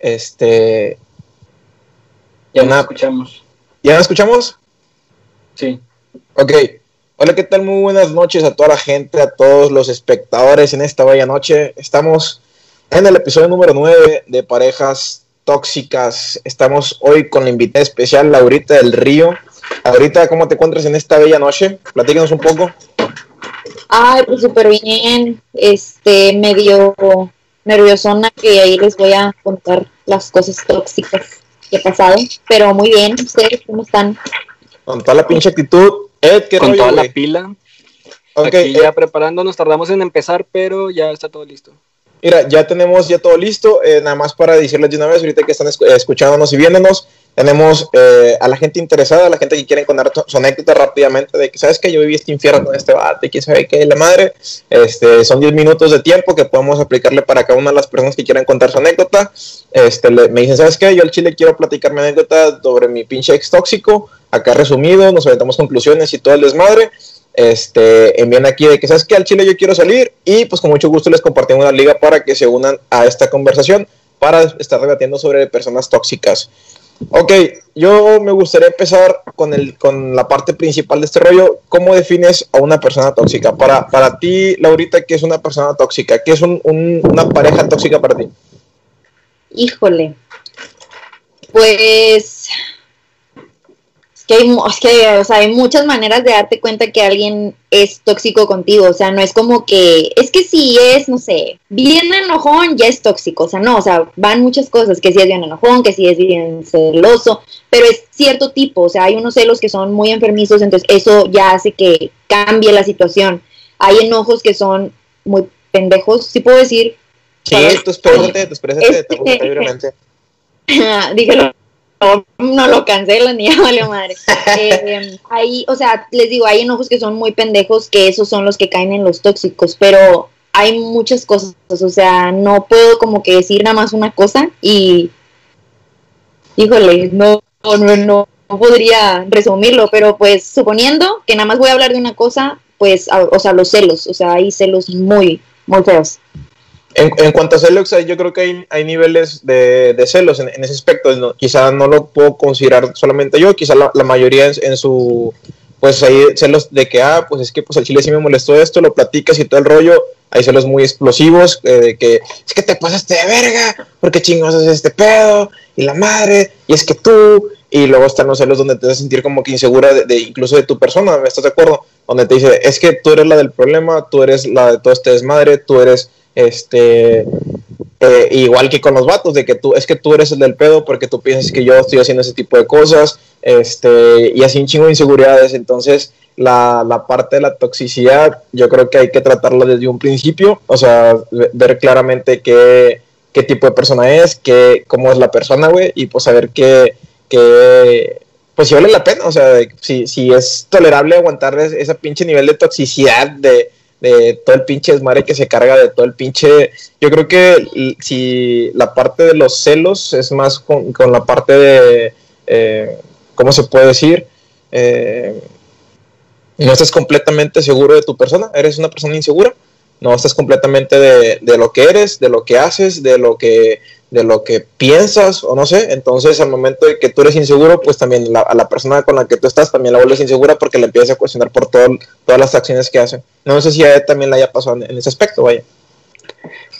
Este. Ya nos escuchamos. ¿Ya nos escuchamos? Sí. Ok. Hola, ¿qué tal? Muy buenas noches a toda la gente, a todos los espectadores en esta bella noche. Estamos en el episodio número 9 de Parejas Tóxicas. Estamos hoy con la invitada especial, Laurita del Río. Ahorita, ¿cómo te encuentras en esta bella noche? Platícanos un poco. Ay, pues súper bien. Este, medio nerviosona que ahí les voy a contar las cosas tóxicas que he pasado. Pero muy bien, ¿ustedes cómo están? Con toda la pinche actitud. Ed, ¿qué Con rollo, toda la pila. Ok, Aquí ya eh, preparándonos, tardamos en empezar, pero ya está todo listo. Mira, ya tenemos ya todo listo. eh, nada más para decirles de una vez, ahorita que están escu- eh, escuchándonos y viéndonos, tenemos eh, a la gente interesada, a la gente que quiere contar su anécdota rápidamente de que, ¿sabes que Yo viví este infierno con este y quién sabe qué, la madre. Este, son 10 minutos de tiempo que podemos aplicarle para cada una de las personas que quieran contar su anécdota. Este, le- me dicen, ¿sabes qué? Yo al chile quiero platicar mi anécdota sobre mi pinche ex tóxico. Acá resumido, nos aventamos conclusiones y todo el desmadre este, envían aquí de que sabes que al Chile yo quiero salir y pues con mucho gusto les compartimos una liga para que se unan a esta conversación para estar debatiendo sobre personas tóxicas. Ok, yo me gustaría empezar con, el, con la parte principal de este rollo. ¿Cómo defines a una persona tóxica? Para, para ti, Laurita, ¿qué es una persona tóxica? ¿Qué es un- un- una pareja tóxica para ti? Híjole. Pues es que, hay, mu- es que o sea, hay muchas maneras de darte cuenta que alguien es tóxico contigo. O sea, no es como que, es que si es, no sé, bien enojón, ya es tóxico. O sea, no, o sea, van muchas cosas, que si es bien enojón, que si es bien celoso, pero es cierto tipo. O sea, hay unos celos que son muy enfermizos, entonces eso ya hace que cambie la situación. Hay enojos que son muy pendejos, si puedo decir, Sí, tú espérate, tú espérate, Este- te gusta libremente. dije, no, no lo cancelan ni ya vale madre. Eh, hay, o sea, les digo, hay enojos que son muy pendejos, que esos son los que caen en los tóxicos, pero hay muchas cosas, o sea, no puedo como que decir nada más una cosa y, híjole, no, no, no, no podría resumirlo, pero pues suponiendo que nada más voy a hablar de una cosa, pues, o sea, los celos, o sea, hay celos muy, muy feos. En, cuanto a celos, yo creo que hay, niveles de, celos en, ese aspecto. Quizá no lo puedo considerar solamente yo, quizá la, la mayoría en, su. Pues hay celos de que, ah, pues es que pues al chile sí me molestó esto, lo platicas y todo el rollo. Hay celos muy explosivos, eh, de que es que te pasaste de verga, porque chingos es este pedo, y la madre, y es que tú. Y luego están los celos donde te vas a sentir como que insegura de, de incluso de tu persona, ¿estás de acuerdo? Donde te dice, es que tú eres la del problema, tú eres la de todo este desmadre, tú eres este eh, igual que con los vatos de que tú es que tú eres el del pedo porque tú piensas que yo estoy haciendo ese tipo de cosas este y así un chingo de inseguridades. Entonces la, la parte de la toxicidad yo creo que hay que tratarla desde un principio o sea ve- ver claramente qué, qué tipo de persona es qué, cómo es la persona güey y pues saber qué, qué pues si vale la pena o sea si, si es tolerable aguantar es- ese pinche nivel de toxicidad de de todo el pinche desmadre que se carga, de todo el pinche... Yo creo que si la parte de los celos es más con, con la parte de... eh, ¿Cómo se puede decir? Eh, no estás completamente seguro de tu persona, eres una persona insegura, no estás completamente de, de lo que eres, de lo que haces, de lo que, de lo que piensas o no sé. Entonces, al momento de que tú eres inseguro, pues también la- a la persona con la que tú estás también la vuelves insegura porque le empiezas a cuestionar por todo, todas las acciones que hace. No sé si a él también le haya pasado en, en ese aspecto, vaya.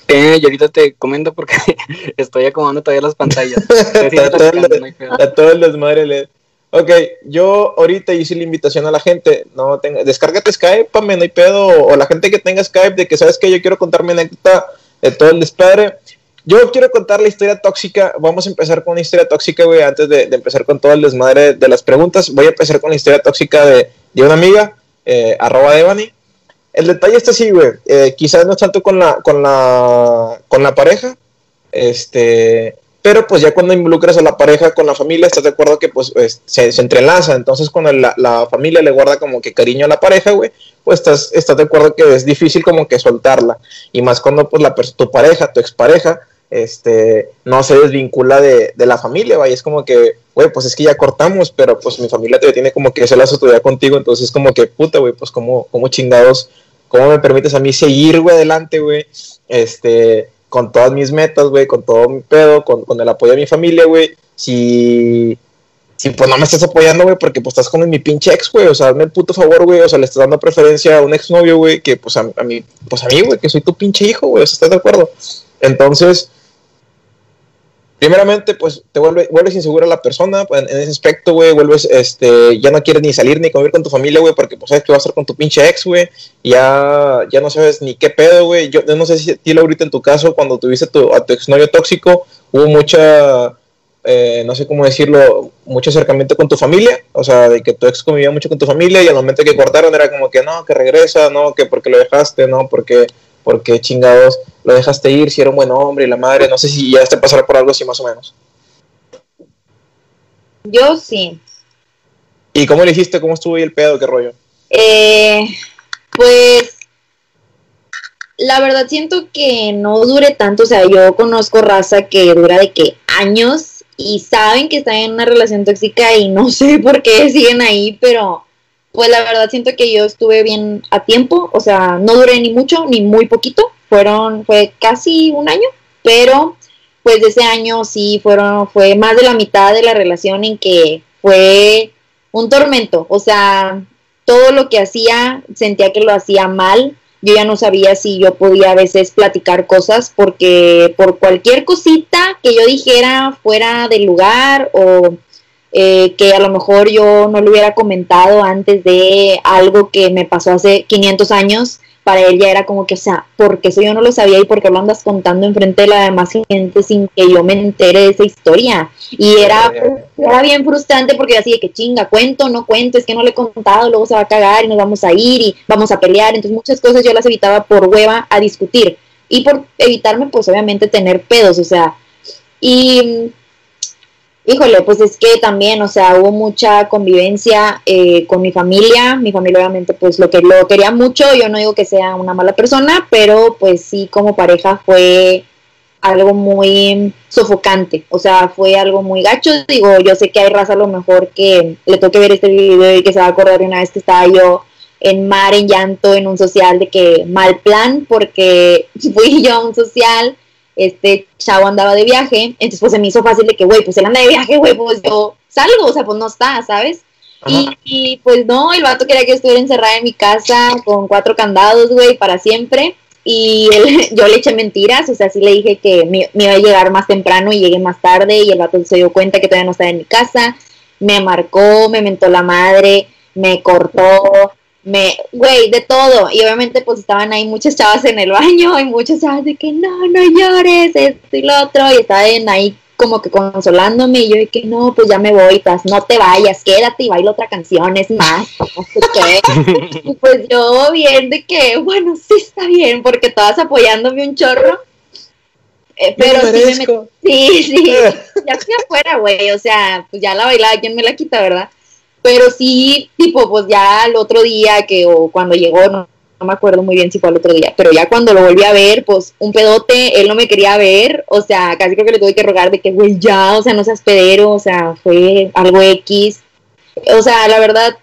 Eh, y ahorita te comento porque estoy acomodando todavía las pantallas. Está todo, el, está todo el desmadre. le- Ok, yo ahorita hice la invitación a la gente, no tenga, descárgate Skype, pame, no hay pedo, o la gente que tenga Skype de que sabes que yo quiero contar mi anécdota de todo el despadre. Yo quiero contar la historia tóxica, vamos a empezar con una historia tóxica, güey, antes de, empezar con todo el desmadre de las preguntas, voy a empezar con la historia tóxica de, de una amiga, eh, arroba Devani. El detalle está así, güey, eh, quizás no tanto con la, con la, con la pareja, este, pero pues ya cuando involucras a la pareja con la familia, estás de acuerdo que pues es- se, se entrelaza. Entonces cuando la, la familia le guarda como que cariño a la pareja, güey, pues estás, estás de acuerdo que es difícil como que soltarla. Y más cuando pues la, tu pareja, tu expareja, este, no se desvincula de, de la familia, vaya, es como que, güey, pues es que ya cortamos, pero pues mi familia te tiene como que ese lazo todavía contigo, entonces como que, puta, güey, pues como, como chingados, ¿cómo me permites a mí seguir, güey, adelante, güey? Este, con todas mis metas, güey, con todo mi pedo, con, con el apoyo de mi familia, güey, si, si pues no me estás apoyando, güey, porque pues estás con mi pinche ex, güey, o sea, hazme el puto favor, güey, o sea, le estás dando preferencia a un exnovio, güey, que pues a, a mí, pues a mí, güey, que soy tu pinche hijo, güey, o sea, ¿estás de acuerdo? Entonces, primeramente, pues te vuelve, vuelves insegura la persona en, en ese aspecto, güey, vuelves, este, ya no quieres ni salir ni convivir con tu familia, güey, porque pues sabes que va a estar con tu pinche ex, güey, ya, ya no sabes ni qué pedo, güey, yo, yo no sé si a ti, ahorita en tu caso, cuando tuviste tu, a tu exnovio tóxico, hubo mucha, eh, no sé cómo decirlo, mucho acercamiento con tu familia, o sea, de que tu ex convivía mucho con tu familia y al momento que cortaron era como que no, que regresa, no, que porque lo dejaste, no, porque, porque chingados lo dejaste ir, si era un buen hombre y la madre, no sé si ya te pasará por algo así más o menos. Yo sí. ¿Y cómo le hiciste? ¿Cómo estuvo ahí el pedo? ¿Qué rollo? Eh, pues la verdad siento que no dure tanto, o sea, yo conozco raza que dura de que años y saben que están en una relación tóxica y no sé por qué siguen ahí, pero pues la verdad siento que yo estuve bien a tiempo, o sea, no duré ni mucho ni muy poquito, fueron, fue casi un año, pero pues de ese año sí fueron, fue más de la mitad de la relación en que fue un tormento, o sea, todo lo que hacía sentía que lo hacía mal, yo ya no sabía si yo podía a veces platicar cosas porque por cualquier cosita que yo dijera fuera del lugar o eh, que a lo mejor yo no le hubiera comentado antes de algo que me pasó hace 500 años, para él ya era como que, o sea, porque eso yo no lo sabía y porque lo andas contando enfrente de la demás gente sin que yo me entere de esa historia. Y era, era bien frustrante porque así de que chinga, cuento, no cuento, es que no le he contado, luego se va a cagar y nos vamos a ir y vamos a pelear. Entonces muchas cosas yo las evitaba por hueva a discutir y por evitarme pues obviamente tener pedos, o sea, y híjole, pues es que también, o sea, hubo mucha convivencia eh, con mi familia, mi familia obviamente pues lo que lo quería mucho, yo no digo que sea una mala persona, pero pues sí como pareja fue algo muy sofocante, o sea, fue algo muy gacho, digo, yo sé que hay raza a lo mejor que le toque ver este video y que se va a acordar de una vez que estaba yo en mar, en llanto, en un social de que mal plan, porque fui yo a un social este chavo andaba de viaje, entonces pues se me hizo fácil de que, güey, pues él anda de viaje, güey, pues yo salgo, o sea, pues no está, ¿sabes? Y, y, pues no, el vato quería que estuviera encerrada en mi casa con cuatro candados, güey, para siempre. Y él, yo le eché mentiras, o sea, sí le dije que me, me, iba a llegar más temprano y llegué más tarde y el vato se dio cuenta que todavía no estaba en mi casa, me marcó, me mentó la madre, me cortó, me, güey, de todo. Y obviamente pues estaban ahí muchas chavas en el baño y muchas chavas de que no, no llores, esto y lo otro. Y estaban ahí como que consolándome y yo de que no, pues ya me voy, pues no te vayas, quédate y baila otra canción, es más, no sé qué. y pues yo bien de que, bueno, sí está bien, porque estabas apoyándome un chorro. Eh, pero sí, me sí, sí, ya estoy afuera, güey, o sea, pues ya la bailaba, ¿quién me la quita, verdad? Pero sí, tipo, pues ya el otro día que, o cuando llegó, no, no, me acuerdo muy bien si fue el otro día, pero ya cuando lo volví a ver, pues un pedote, él no me quería ver, o sea, casi creo que le tuve que rogar de que, güey, ya, o sea, no seas pedero, o sea, fue algo X. O sea, la verdad,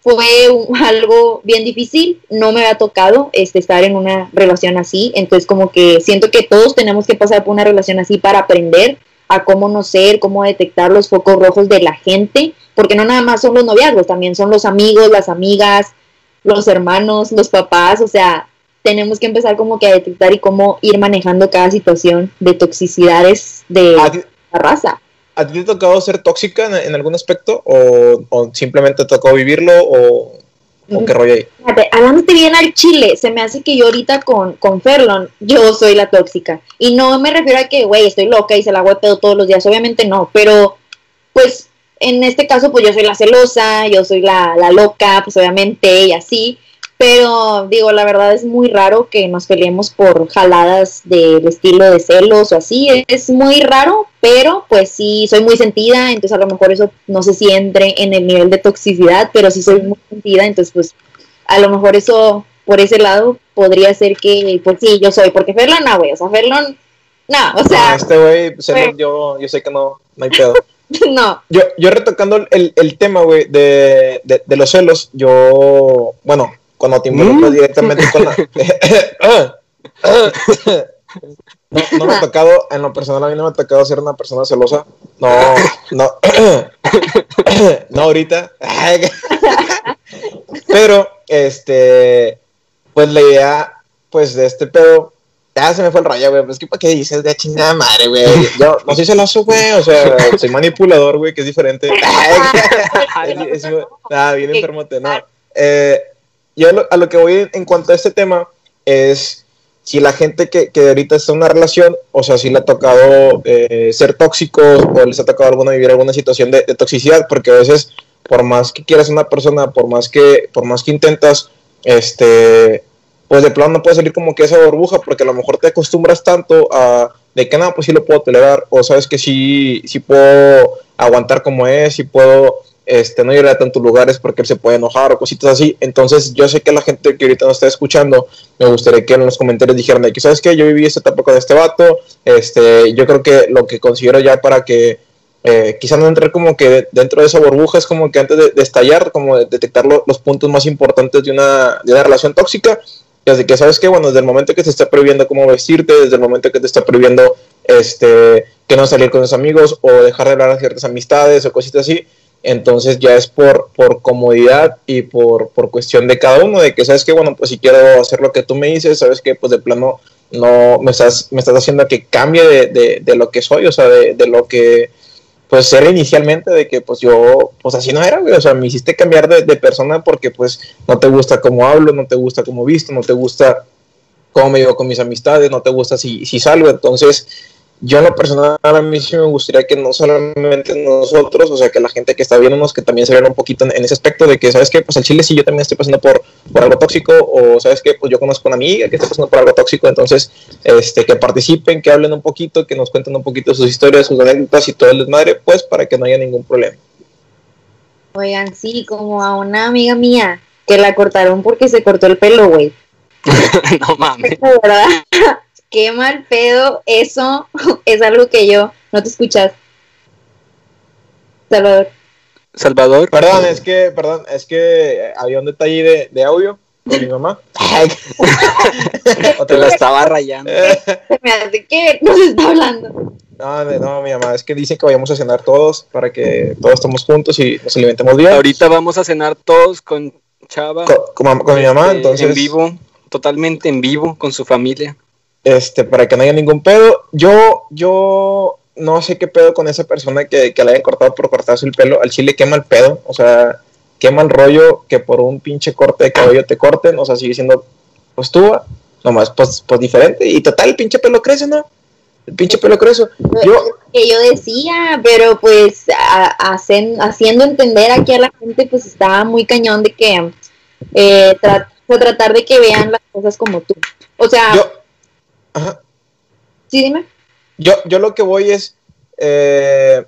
fue algo bien difícil, no me había tocado este, estar en una relación así, entonces como que siento que todos tenemos que pasar por una relación así para aprender a cómo no ser, cómo detectar los focos rojos de la gente, porque no nada más son los noviazgos, también son los amigos, las amigas, los hermanos, los papás, o sea, tenemos que empezar como que a detectar y cómo ir manejando cada situación de toxicidades de la raza. ¿A ti te ha tocado ser tóxica en, en algún aspecto o, o, simplemente te tocó vivirlo o, o qué rollo? Fíjate, hablándote bien al chile, se me hace que yo ahorita con, con Ferlon, yo soy la tóxica. Y no me refiero a que, güey, estoy loca y se la hago de pedo todos los días, obviamente no, pero pues en este caso pues yo soy la celosa, yo soy la, la loca, pues obviamente y así. Pero digo, la verdad es muy raro que nos peleemos por jaladas del estilo de celos o así. Es muy raro, pero pues sí, soy muy sentida, entonces a lo mejor eso no sé si entre en el nivel de toxicidad, pero sí soy muy sentida, entonces pues a lo mejor eso por ese lado podría ser que, pues sí, yo soy, porque Ferlon no, güey, o sea, Ferlon, no, o sea... No, este güey, yo, yo sé que no, no hay pedo. no. Yo, yo retocando el, el tema, güey, de, de, de los celos, yo, bueno, cuando te involucras mm. directamente con la... No, no me ha tocado, en lo personal a mí no me ha tocado ser una persona celosa. No, no. no ahorita. Pero, este, pues la idea, pues de este pedo, ya se me fue el rollo, güey. Pues que para qué dices de chingada madre, güey. Yo no soy celoso, güey. O sea, soy manipulador, güey, que es diferente. Ah, bien enfermote, no. Eh, yo a lo que voy en cuanto a este tema es si la gente que, que ahorita está en una relación, o sea, si le ha tocado eh, ser tóxicos o les ha tocado alguna vivir alguna situación de, de, toxicidad, porque a veces, por más que quieras una persona, por más que, por más que intentas, este, pues de plano no puede salir como que esa burbuja, porque a lo mejor te acostumbras tanto a de que nada, pues sí lo puedo tolerar, o sabes que sí, sí puedo aguantar como es, sí puedo este, no ir a tantos lugares porque él se puede enojar o cositas así. Entonces, yo sé que la gente que ahorita nos está escuchando, me gustaría que en los comentarios dijeran que, ¿sabes qué? Yo viví esta etapa con este vato, este, yo creo que lo que considero ya para que eh, quizás no entrar como que dentro de esa burbuja es como que antes de, estallar, como de detectar los puntos más importantes de una, de una relación tóxica, desde que sabes que, bueno, desde el momento que te está prohibiendo cómo vestirte, desde el momento que te está prohibiendo este, que no salir con tus amigos o dejar de hablar a ciertas amistades o cositas así, entonces ya es por, por comodidad y por, por cuestión de cada uno, de que sabes que, bueno, pues si quiero hacer lo que tú me dices, sabes que pues de plano no me estás, me estás haciendo que cambie de, de, lo que soy, o sea, de, lo que pues era inicialmente, de que pues yo, pues así no era, güey, o sea, me hiciste cambiar de, de persona porque pues no te gusta cómo hablo, no te gusta cómo visto, no te gusta cómo me llevo con mis amistades, no te gusta si, si salgo, entonces yo en lo personal a mí sí me gustaría que no solamente nosotros, o sea, que la gente que está viéndonos, que también se vea un poquito en, ese aspecto de que, ¿sabes qué? Pues el Chile sí yo también estoy pasando por, por algo tóxico, o ¿sabes qué? Pues yo conozco a una amiga que está pasando por algo tóxico, entonces, este, que participen, que hablen un poquito, que nos cuenten un poquito sus historias, sus anécdotas y todo el desmadre, pues para que no haya ningún problema. Oigan, sí, como a una amiga mía que la cortaron porque se cortó el pelo, güey. no mames. ¿verdad? Qué mal pedo, eso es algo que yo, no te escuchas. Salvador. Salvador. Perdón, es que, perdón, es que había un detalle de, de audio con mi mamá. o te la estaba rayando. me hace que nos está hablando. No, no, mi mamá, es que dice que vayamos a cenar todos para que todos estemos juntos y nos alimentemos bien. Ahorita vamos a cenar todos con Chava. Con, con, con mi mamá, este, entonces. En vivo, totalmente en vivo, con su familia este, para que no haya ningún pedo. Yo, yo no sé qué pedo con esa persona que, que le hayan cortado por cortarse el pelo. Al chile quema el pedo, o sea, quema el rollo que por un pinche corte de cabello te corten, o sea, sigue siendo pues tú, nomás pues, pues diferente. Y total, el pinche pelo crece, ¿no? El pinche pelo crece. Yo, que yo decía, pero pues a, hacen, haciendo entender aquí a la gente, pues estaba muy cañón de que eh, tra tratar de que vean las cosas como tú. O sea, yo, Ajá. Sí, dime. Yo, yo lo que voy es eh,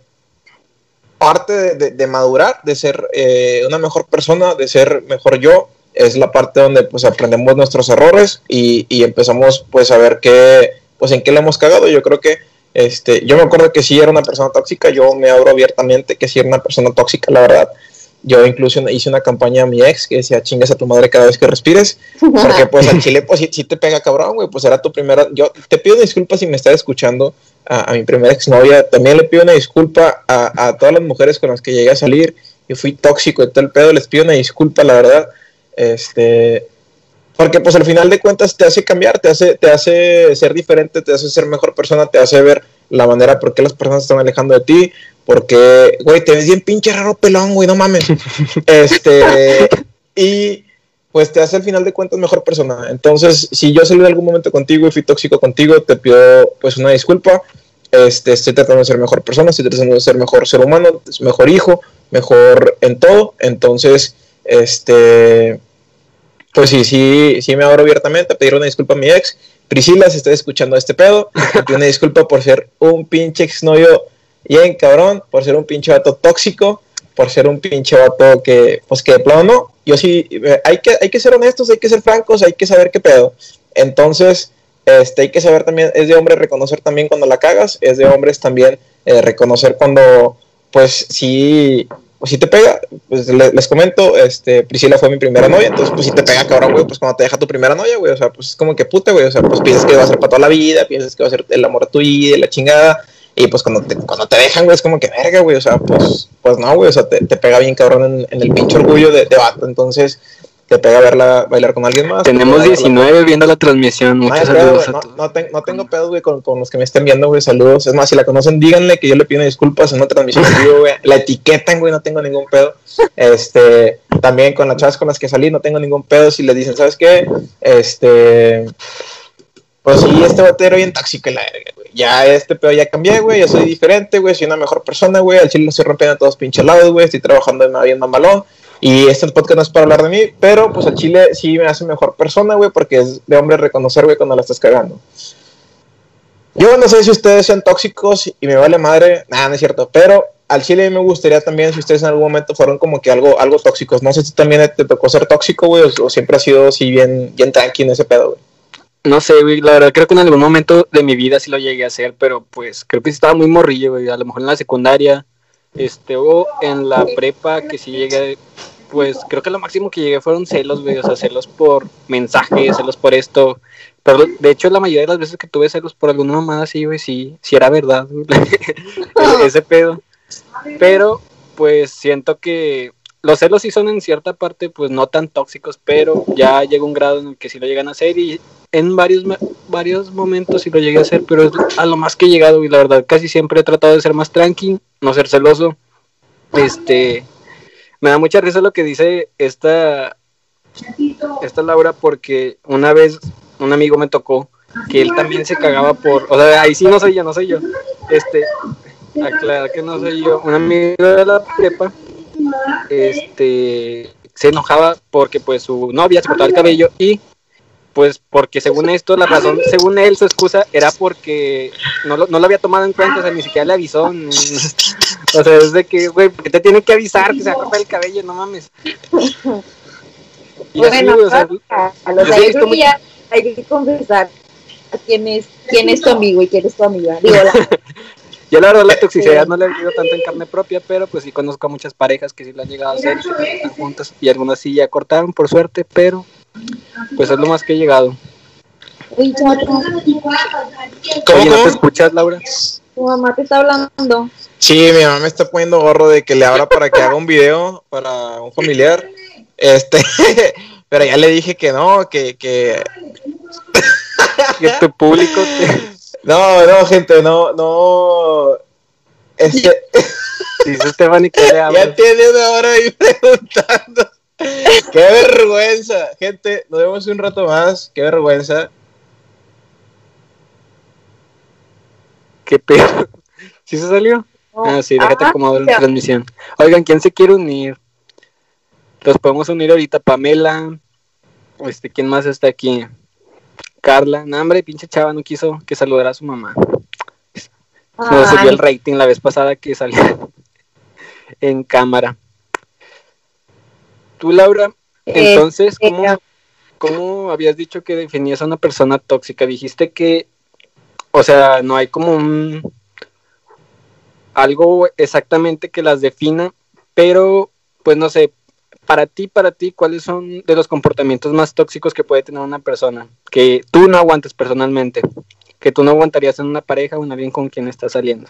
parte de, de, de, madurar, de ser eh, una mejor persona, de ser mejor yo, es la parte donde pues aprendemos nuestros errores y, y, empezamos pues a ver qué, pues en qué le hemos cagado. Yo creo que este, yo me acuerdo que sí era una persona tóxica, yo me abro abiertamente que sí era una persona tóxica, la verdad. Yo incluso hice una campaña a mi ex que decía, chingas a tu madre cada vez que respires. Porque pues al chile, pues sí, te pega cabrón, güey. Pues era tu primera... Yo te pido una disculpa si me estás escuchando a, mi primera exnovia. También le pido una disculpa a, a, todas las mujeres con las que llegué a salir. y fui tóxico y todo el pedo. Les pido una disculpa, la verdad. Este... Porque pues al final de cuentas te hace cambiar, te hace, te hace ser diferente, te hace ser mejor persona, te hace ver la manera por qué las personas están alejando de ti, porque, güey, te ves bien pinche raro pelón, güey, no mames. este, y pues te hace al final de cuentas mejor persona. Entonces, si yo salí en algún momento contigo y fui tóxico contigo, te pido pues una disculpa. Este, estoy tratando de ser mejor persona, estoy tratando de ser mejor ser humano, mejor hijo, mejor en todo. Entonces, este, pues sí, sí, sí me abro abiertamente a pedir una disculpa a mi ex. Priscila, si estás escuchando este pedo, te pido una disculpa por ser un pinche exnovio bien cabrón, por ser un pinche vato tóxico, por ser un pinche vato que, pues que de plano no. Yo sí, hay que, hay que ser honestos, hay que ser francos, hay que saber qué pedo. Entonces, este, hay que saber también, es de hombre reconocer también cuando la cagas, es de hombres también eh, reconocer cuando, pues sí, pues si te pega, pues les, comento, este, Priscila fue mi primera novia, entonces pues si te pega cabrón, güey, pues cuando te deja tu primera novia, güey, o sea, pues es como que puta, güey, o sea, pues piensas que va a ser para toda la vida, piensas que va a ser el amor a tu vida, la chingada, y pues cuando te, cuando te dejan, güey, es como que verga, güey, o sea, pues, pues no, güey, o sea, te, te pega bien cabrón en, el pinche orgullo de, de vato, entonces te pega verla bailar con alguien más. Tenemos 19 viendo la transmisión. Muchas saludos a todos. No, no, tengo pedos, güey, con, con, los que me estén viendo, güey. Saludos. Es más, si la conocen, díganle que yo le pido disculpas en una transmisión vivo, güey. La etiquetan, güey, no tengo ningún pedo. Este, también con las chavas con las que salí, no tengo ningún pedo. Si les dicen, ¿sabes qué? Este. Pues sí, este batero bien tóxico la verga, güey. Ya este pedo ya cambié, güey. Ya soy diferente, güey. Soy una mejor persona, güey. Al chile lo estoy rompiendo a todos pinches lados, güey. Estoy trabajando en bien mamalón. Y este podcast no es para hablar de mí, pero pues al chile sí me hace mejor persona, güey, porque es de hombre reconocer, güey, cuando la estás cagando. Yo no sé si ustedes sean tóxicos y me vale madre, nada, no es cierto, pero al chile me gustaría también si ustedes en algún momento fueron como que algo, algo tóxicos. No sé si también te tocó ser tóxico, güey, o, siempre ha sido así bien, bien tranqui en ese pedo, güey. No sé, güey, la verdad creo que en algún momento de mi vida sí lo llegué a hacer, pero pues creo que estaba muy morrillo, güey, a lo mejor en la secundaria, este, o en la prepa que sí llegué pues creo que lo máximo que llegué fueron celos, güey, o sea, celos por mensajes, celos por esto. Pero de hecho, la mayoría de las veces que tuve celos por alguna mamada así, güey, sí, sí era verdad, ese pedo. Pero, pues siento que los celos sí son en cierta parte, pues no tan tóxicos, pero ya llega un grado en el que sí lo llegan a hacer y en varios, varios momentos sí lo llegué a hacer, pero es a lo más que he llegado y la verdad casi siempre he tratado de ser más tranqui, no ser celoso. Este, me da mucha risa lo que dice esta, esta Laura porque una vez un amigo me tocó que él también se cagaba por, o sea, ahí sí no soy yo, no soy yo. Este, aclarar que no soy yo, un amigo de la prepa, este, se enojaba porque pues su novia se cortaba el cabello y pues porque según esto, la razón, según él, su excusa era porque no lo, no lo había tomado en cuenta, o sea, ni siquiera le avisó. o sea, es de que, güey, porque te tiene que avisar que se cortar el cabello, no mames. Y bueno, así, o sea, a los hay que confesar quién es, quién es tu amigo y quién es tu amiga. Digo, Yo la verdad la toxicidad no la he vivido tanto en carne propia, pero pues sí conozco a muchas parejas que sí la han llegado a hacer y están juntas y algunas sí ya cortaron por suerte, pero pues es lo más que he llegado. ¿Cómo, ¿no te escuchas, Laura? Tu mamá te está hablando. Sí, mi mamá me está poniendo gorro de que le abra para que haga un video para un familiar. Este, pero ya le dije que no, que, que... que tu público No, no, gente, no, no. Este... Dice y que le Ya tiene una hora ahí preguntando. Qué vergüenza, gente. Nos vemos un rato más. Qué vergüenza. Qué pedo. ¿Sí se salió? Ah, sí, déjate ah, acomodar la transmisión. Oigan, ¿quién se quiere unir? Los podemos unir ahorita. Pamela. Este, ¿quién más está aquí? Carla. No, hombre, pinche chava no quiso que saludara a su mamá. No subió el rating la vez pasada que salió en cámara. Tú, Laura, eh, entonces, ¿cómo, ¿cómo habías dicho que definías a una persona tóxica? Dijiste que, o sea, no hay como un algo exactamente que las defina, pero pues no sé, para ti, para ti, ¿cuáles son de los comportamientos más tóxicos que puede tener una persona que tú no aguantas personalmente, que tú no aguantarías en una pareja o en alguien con quien estás saliendo?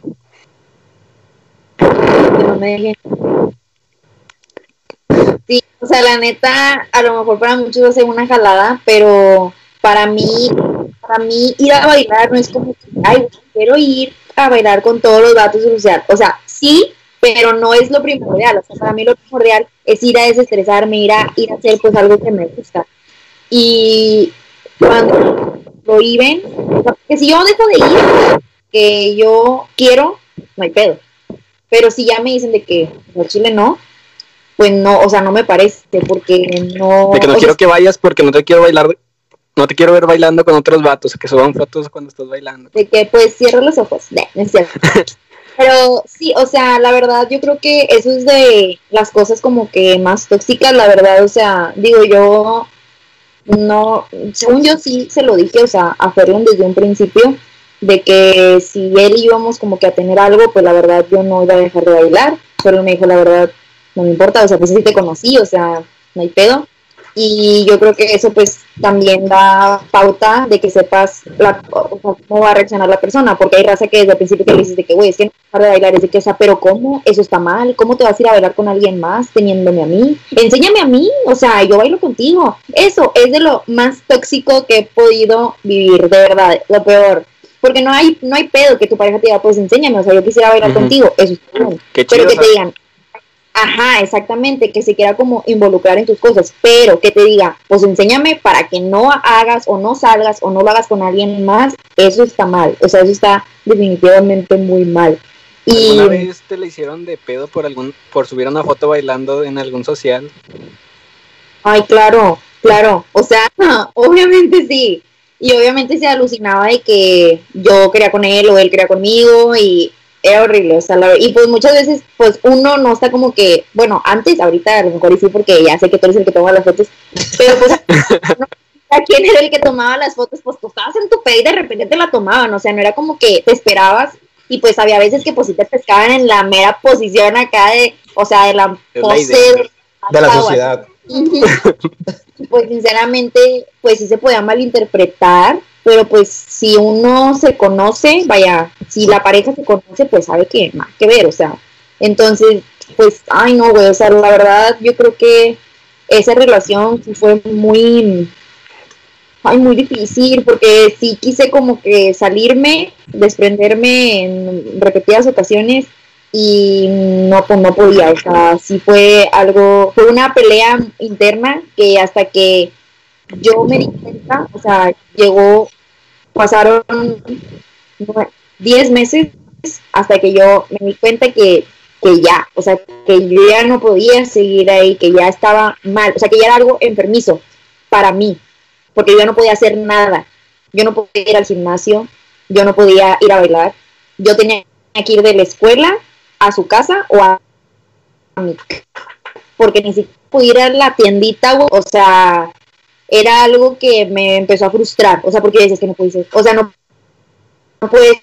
Sí, o sea, la neta, a lo mejor para muchos va a ser una jalada, pero para mí, para mí ir a bailar no es como ay, quiero ir a bailar con todos los datos social. O sea, sí, pero no es lo primordial. O sea, para mí lo primordial es ir a desestresarme, ir a, ir a hacer pues algo que me gusta. Y cuando prohíben, o sea, que si yo dejo de ir, que yo quiero, no hay pedo. Pero si ya me dicen de que en Chile no, pues no, o sea, no me parece, porque no... De que no quiero que vayas porque no te quiero bailar, no te quiero ver bailando con otros vatos, que suban fotos cuando estás bailando. De que pues cierra los ojos, no, es cierto. Pero sí, o sea, la verdad yo creo que eso es de las cosas como que más tóxicas, la verdad, o sea, digo yo, no, según yo sí se lo dije, o sea, a Ferion desde un principio, de que si él íbamos como que a tener algo, pues la verdad yo no iba a dejar de bailar, pero me dijo, la verdad, no me importa, o sea, pues sí te conocí, o sea, no hay pedo. Y yo creo que eso pues también da pauta de que sepas la, cómo va a reaccionar la persona, porque hay raza que desde el principio te dices de que, güey, es que no de bailar, es de que, o sea, pero ¿cómo? Eso está mal, ¿cómo te vas a ir a bailar con alguien más teniéndome a mí? Enséñame a mí, o sea, yo bailo contigo. Eso es de lo más tóxico que he podido vivir, de verdad, lo peor. Porque no hay, no hay pedo que tu pareja te diga, pues enséñame, o sea, yo quisiera bailar contigo, eso está bien. Pero que te digan, Ajá, exactamente, que se quiera como involucrar en tus cosas, pero que te diga, pues enséñame para que no hagas o no salgas o no lo hagas con alguien más, eso está mal, o sea, eso está definitivamente muy mal. Y... ¿Alguna vez te le hicieron de pedo por algún, por subir una foto bailando en algún social? Ay, claro, claro, o sea, obviamente sí, y obviamente se alucinaba de que yo quería con él o él quería conmigo y era horrible, o sea, y pues muchas veces, pues uno no está como que, bueno, antes, ahorita a lo mejor sí, porque ya sé que tú eres el que toma las fotos, pero pues a quién era el que tomaba las fotos, pues tú estabas en tu pedo y de repente te la tomaban, o sea, no era como que te esperabas y pues había veces que pues sí te pescaban en la mera posición acá de, o sea, de la pose de, de la sociedad. pues sinceramente, pues sí se podía malinterpretar, pero pues si uno se conoce, vaya, si la pareja se conoce, pues sabe que más que ver, o sea, entonces, pues, ay no, güey, o sea, la verdad, yo creo que esa relación fue muy, ay, muy difícil, porque sí quise como que salirme, desprenderme en repetidas ocasiones, y no, pues no podía, o sea, sí fue algo, fue una pelea interna que hasta que yo me di cuenta, o sea, llegó, pasaron 10 meses hasta que yo me di cuenta que, que ya, o sea, que yo ya no podía seguir ahí, que ya estaba mal, o sea, que ya era algo enfermizo para mí, porque yo ya no podía hacer nada, yo no podía ir al gimnasio, yo no podía ir a bailar, yo tenía que ir de la escuela a su casa o a, mí, porque ni siquiera podía ir a la tiendita, o sea, era algo que me empezó a frustrar, o sea, porque dices que no puedes, o sea, no, no puedes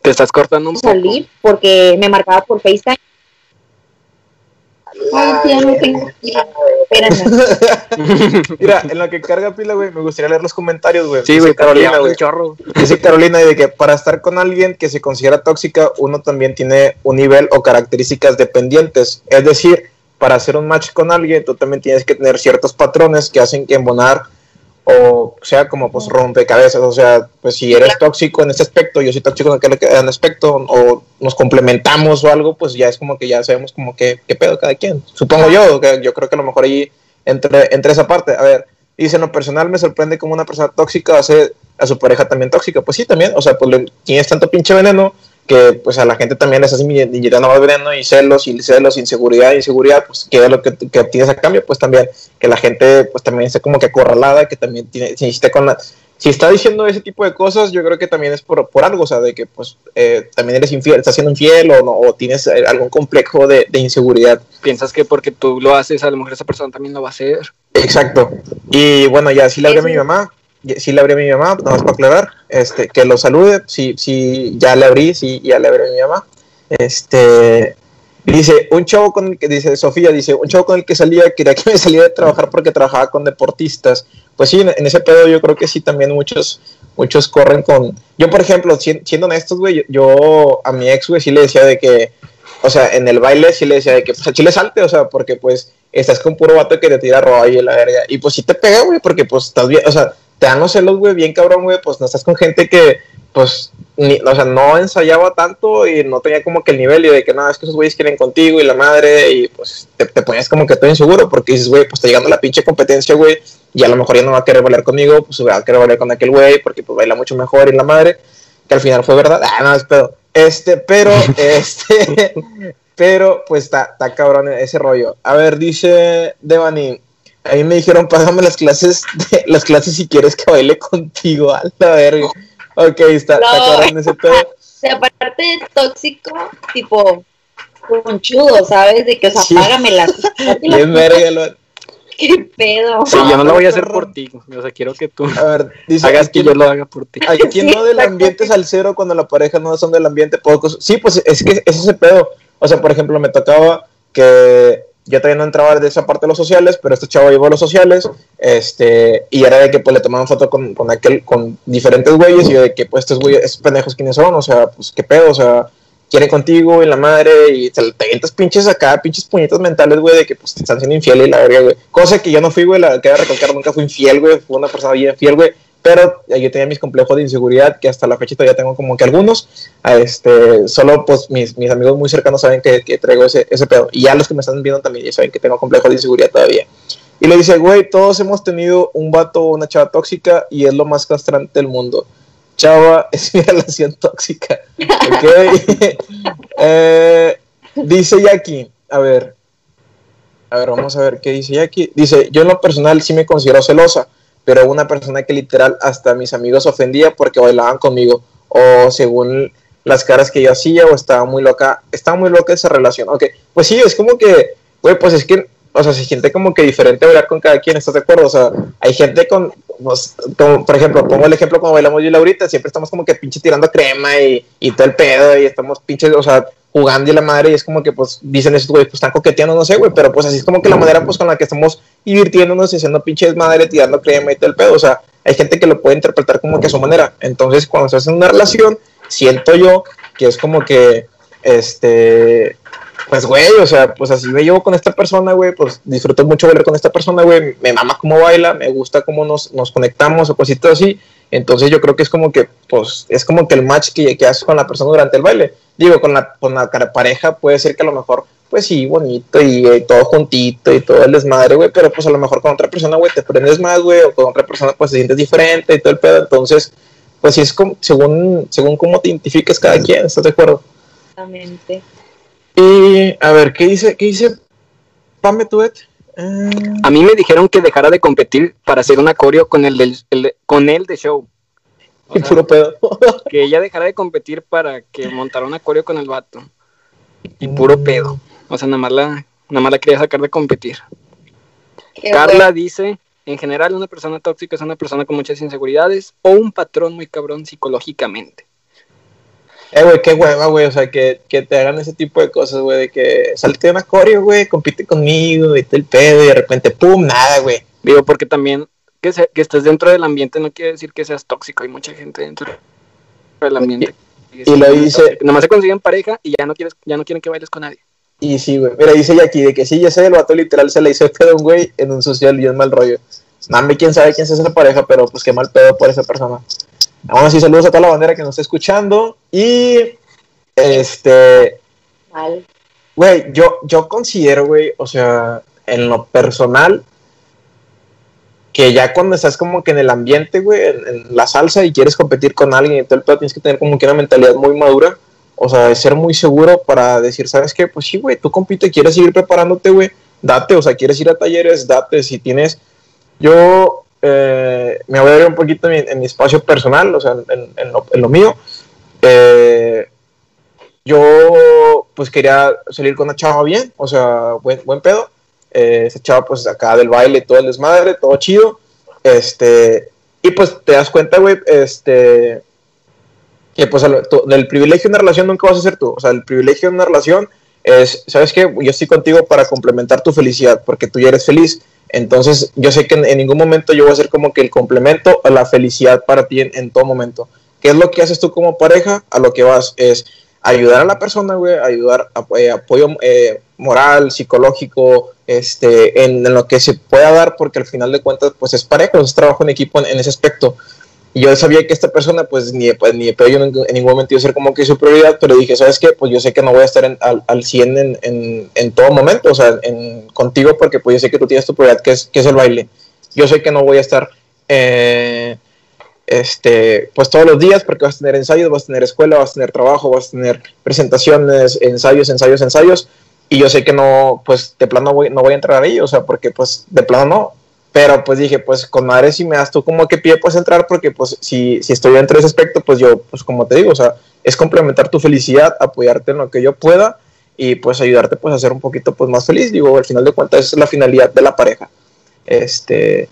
te estás cortando un salir porque me marcaba por FaceTime. Ay, no tengo Mira, en lo que carga pila, güey, me gustaría leer los comentarios, güey. Sí, güey, Carolina, güey. Dice Carolina de que para estar con alguien que se considera tóxica, uno también tiene un nivel o características dependientes. Es decir, para hacer un match con alguien, tú también tienes que tener ciertos patrones que hacen que embonar o sea como pues rompecabezas, o sea, pues si eres tóxico en este aspecto, yo soy tóxico en aquel aspecto, o nos complementamos o algo, pues ya es como que ya sabemos como que qué pedo cada quien. Supongo yo, que yo creo que a lo mejor ahí entre, entre esa parte, a ver, dice, en lo personal me sorprende como una persona tóxica hace a su pareja también tóxica, pues sí, también, o sea, pues tienes tanto pinche veneno que pues a la gente también les hace inyectando más veneno y celos y celos, inseguridad, inseguridad, pues que es lo que, que, obtienes a cambio, pues también que la gente pues también esté como que acorralada, que también tiene, si esté con la, si está diciendo ese tipo de cosas, yo creo que también es por, por algo, o sea, de que pues eh, también eres infiel, estás siendo infiel o, no, o tienes eh, algún complejo de, de, inseguridad. Piensas que porque tú lo haces, a lo mejor esa persona también lo va a hacer. Exacto. Y bueno, ya sí le hablé a mi mamá, sí le abrí a mi mamá, nada más para aclarar, este, que lo salude, sí, ya le abrí, sí, ya le abrí a mi mamá. Este, dice, un chavo con el que, dice Sofía, dice, un chavo con el que salía, quería que me saliera de trabajar porque trabajaba con deportistas. Pues sí, en, ese pedo yo creo que sí, también muchos, muchos corren con... Yo, por ejemplo, siendo honestos, güey, yo a mi ex, güey, sí le decía de que, o sea, en el baile sí le decía de que, pues, chile salte, o sea, porque, pues, estás con puro vato que te tira roba y la verga. Y, pues, sí te pega, güey, porque, pues, estás bien, o sea, te dan los celos, güey, bien cabrón, güey, pues no estás con gente que, pues, ni, o sea, no ensayaba tanto y no tenía como que el nivel y de que nada, es que esos güeyes quieren contigo y la madre y pues te, te ponías como que todo inseguro porque dices, güey, pues está llegando la pinche competencia, güey, y a lo mejor ya no va a querer bailar conmigo, pues va a querer bailar con aquel güey porque pues baila mucho mejor y la madre, que al final fue verdad, ah, no, es pedo. Este, pero, este, pero pues está, está cabrón ese rollo. A ver, dice Devani, a mí me dijeron, págame las clases, de, las clases si quieres que baile contigo, a la verga. Ok, está, no. está ese pedo. O sea, aparte de tóxico, tipo, conchudo, ¿sabes? De que, o sea, sí. págame las. Bien verga, lo... ¿Qué pedo? Sí, yo no lo voy a hacer por ti. O sea, quiero que tú a ver, dice, hagas que yo lo haga por ti. Hay quien no del ambiente es al cero cuando la pareja no son del ambiente pocos. Sí, pues es que es ese pedo. O sea, por ejemplo, me tocaba que yo todavía no entraba de esa parte de los sociales, pero este chavo llevó a los sociales, este, y era de que pues le tomaban foto con, con aquel, con diferentes güeyes, y de que pues estos güeyes, estos pendejos quiénes son, o sea, pues qué pedo, o sea, quieren contigo y la madre, y te, avientas pinches acá, pinches puñetas mentales, güey, de que pues te están siendo infiel y la verga, güey. Cosa que yo no fui, güey, la que recalcar, nunca fui infiel, güey, fue una persona bien fiel, güey, pero yo tenía mis complejos de inseguridad que hasta la fecha todavía tengo como que algunos, este, solo pues mis, mis amigos muy cercanos saben que, que, traigo ese, ese pedo, y ya los que me están viendo también ya saben que tengo complejos de inseguridad todavía. Y le dice, güey, todos hemos tenido un vato o una chava tóxica y es lo más castrante del mundo. Chava es mi relación tóxica. Eh, dice Jackie, a ver, a ver, vamos a ver qué dice Jackie. Dice, yo en lo personal sí me considero celosa pero una persona que literal hasta mis amigos ofendía porque bailaban conmigo o según las caras que yo hacía o estaba muy loca, estaba muy loca esa relación. Ok, pues sí, es como que, güey, pues es que, o sea, se siente como que diferente bailar con cada quien, ¿estás de acuerdo? O sea, hay gente con, pues, como, por ejemplo, pongo el ejemplo como bailamos yo y Laurita, siempre estamos como que pinche tirando crema y, y todo el pedo y estamos pinches, o sea, jugando y la madre, y es como que pues dicen esos güey, pues están coqueteando, no sé, güey, pero pues así es como que la manera pues con la que estamos divirtiéndonos y haciendo pinches madre, tirando crema y todo el pedo, o sea, hay gente que lo puede interpretar como que a su manera, entonces cuando estás en una relación, siento yo que es como que, este, pues güey, o sea, pues así me llevo con esta persona, güey, pues disfruto mucho bailar con esta persona, güey, me mama cómo baila, me gusta cómo nos, nos conectamos o cositas así, entonces yo creo que es como que, pues, es como que el match que, que haces con la persona durante el baile. Digo, con la, con la pareja puede ser que a lo mejor, pues sí, bonito y, eh, todo juntito y todo el desmadre, güey, pero pues a lo mejor con otra persona, güey, te prendes más, güey, o con otra persona, pues te sientes diferente y todo el pedo. Entonces, pues sí, es como, según, según cómo te identifiques cada quien, ¿estás de acuerdo? Exactamente. Y, a ver, ¿qué dice, qué dice Pame Tuet? A mí me dijeron que dejara de competir para hacer un acorio con el, del, el, con el de show. O sea, puro pedo. que ella dejara de competir para que montara un acorio con el vato. Y puro pedo. O sea, nada más la, nada más la quería sacar de competir. Qué Carla bueno. dice, en general una persona tóxica es una persona con muchas inseguridades o un patrón muy cabrón psicológicamente. Eh, güey, qué hueva, güey, o sea, que, que te hagan ese tipo de cosas, güey, de que salte una coreo, güey, compite conmigo, y el pedo, y de repente, pum, nada, güey. Digo, porque también que, se- que estés dentro del ambiente no quiere decir que seas tóxico. Hay mucha gente dentro del ambiente. y lo dice- Nomás se consiguen pareja y ya no quieres, ya no quieren que bailes con nadie. Y sí, güey, mira, dice aquí de que sí, ya sé, el vato literal se le hizo de pedo a un güey en un social y es mal rollo. Name, quién sabe quién es esa pareja, pero pues qué mal pedo por esa persona. Aún así, saludos a toda la bandera que nos está escuchando. Y, este, Mal. Güey, yo, yo considero, güey, o sea, en lo personal, que ya cuando estás como que en el ambiente, güey, en, en la salsa y quieres competir con alguien y todo el pedo, tienes que tener como que una mentalidad muy madura, o sea, de ser muy seguro para decir, ¿sabes qué? Pues sí, güey, tú compite, quieres seguir preparándote, güey, date, o sea, quieres ir a talleres, date, si tienes, yo eh, me voy a ver un poquito en mi, espacio personal, o sea, en, lo, en lo mío, eh, yo pues quería salir con una chava bien, o sea, buen, pedo. Eh, esa chava pues acá del baile, todo el desmadre, todo chido. Este, y pues te das cuenta, güey, este, que pues el, del privilegio de una relación nunca vas a ser tú. O sea, el privilegio de una relación es, ¿sabes qué? Yo estoy contigo para complementar tu felicidad, porque tú ya eres feliz. Entonces, yo sé que en, ningún momento yo voy a ser como que el complemento a la felicidad para ti en, en todo momento. ¿Qué es lo que haces tú como pareja? A lo que vas es ayudar a la persona, güey, ayudar, eh, apoyo eh, moral, psicológico, este, en, lo que se pueda dar, porque al final de cuentas, pues es pareja, es trabajo en equipo en ese aspecto. Yo sabía que esta persona, pues ni pues, ni de pedo yo en, en ningún momento iba a ser como que su prioridad, pero dije, ¿sabes qué? Pues yo sé que no voy a estar en- al, al 100 en, en, en todo momento, o sea, en, contigo, porque pues yo sé que tú tienes tu prioridad, que es, que es el baile. Yo sé que no voy a estar, eh, este, pues todos los días, porque vas a tener ensayos, vas a tener escuela, vas a tener trabajo, vas a tener presentaciones, ensayos, ensayos, ensayos, y yo sé que no, pues de plano voy, no voy a entrar ahí, o sea, porque pues de plano no, pero pues dije, pues con madre si me das tú como que pie puedes entrar, porque pues si, si estoy dentro de ese aspecto, pues yo, pues como te digo, o sea, es complementar tu felicidad, apoyarte en lo que yo pueda y pues ayudarte pues a ser un poquito pues más feliz, digo, al final de cuentas esa es la finalidad de la pareja. Este,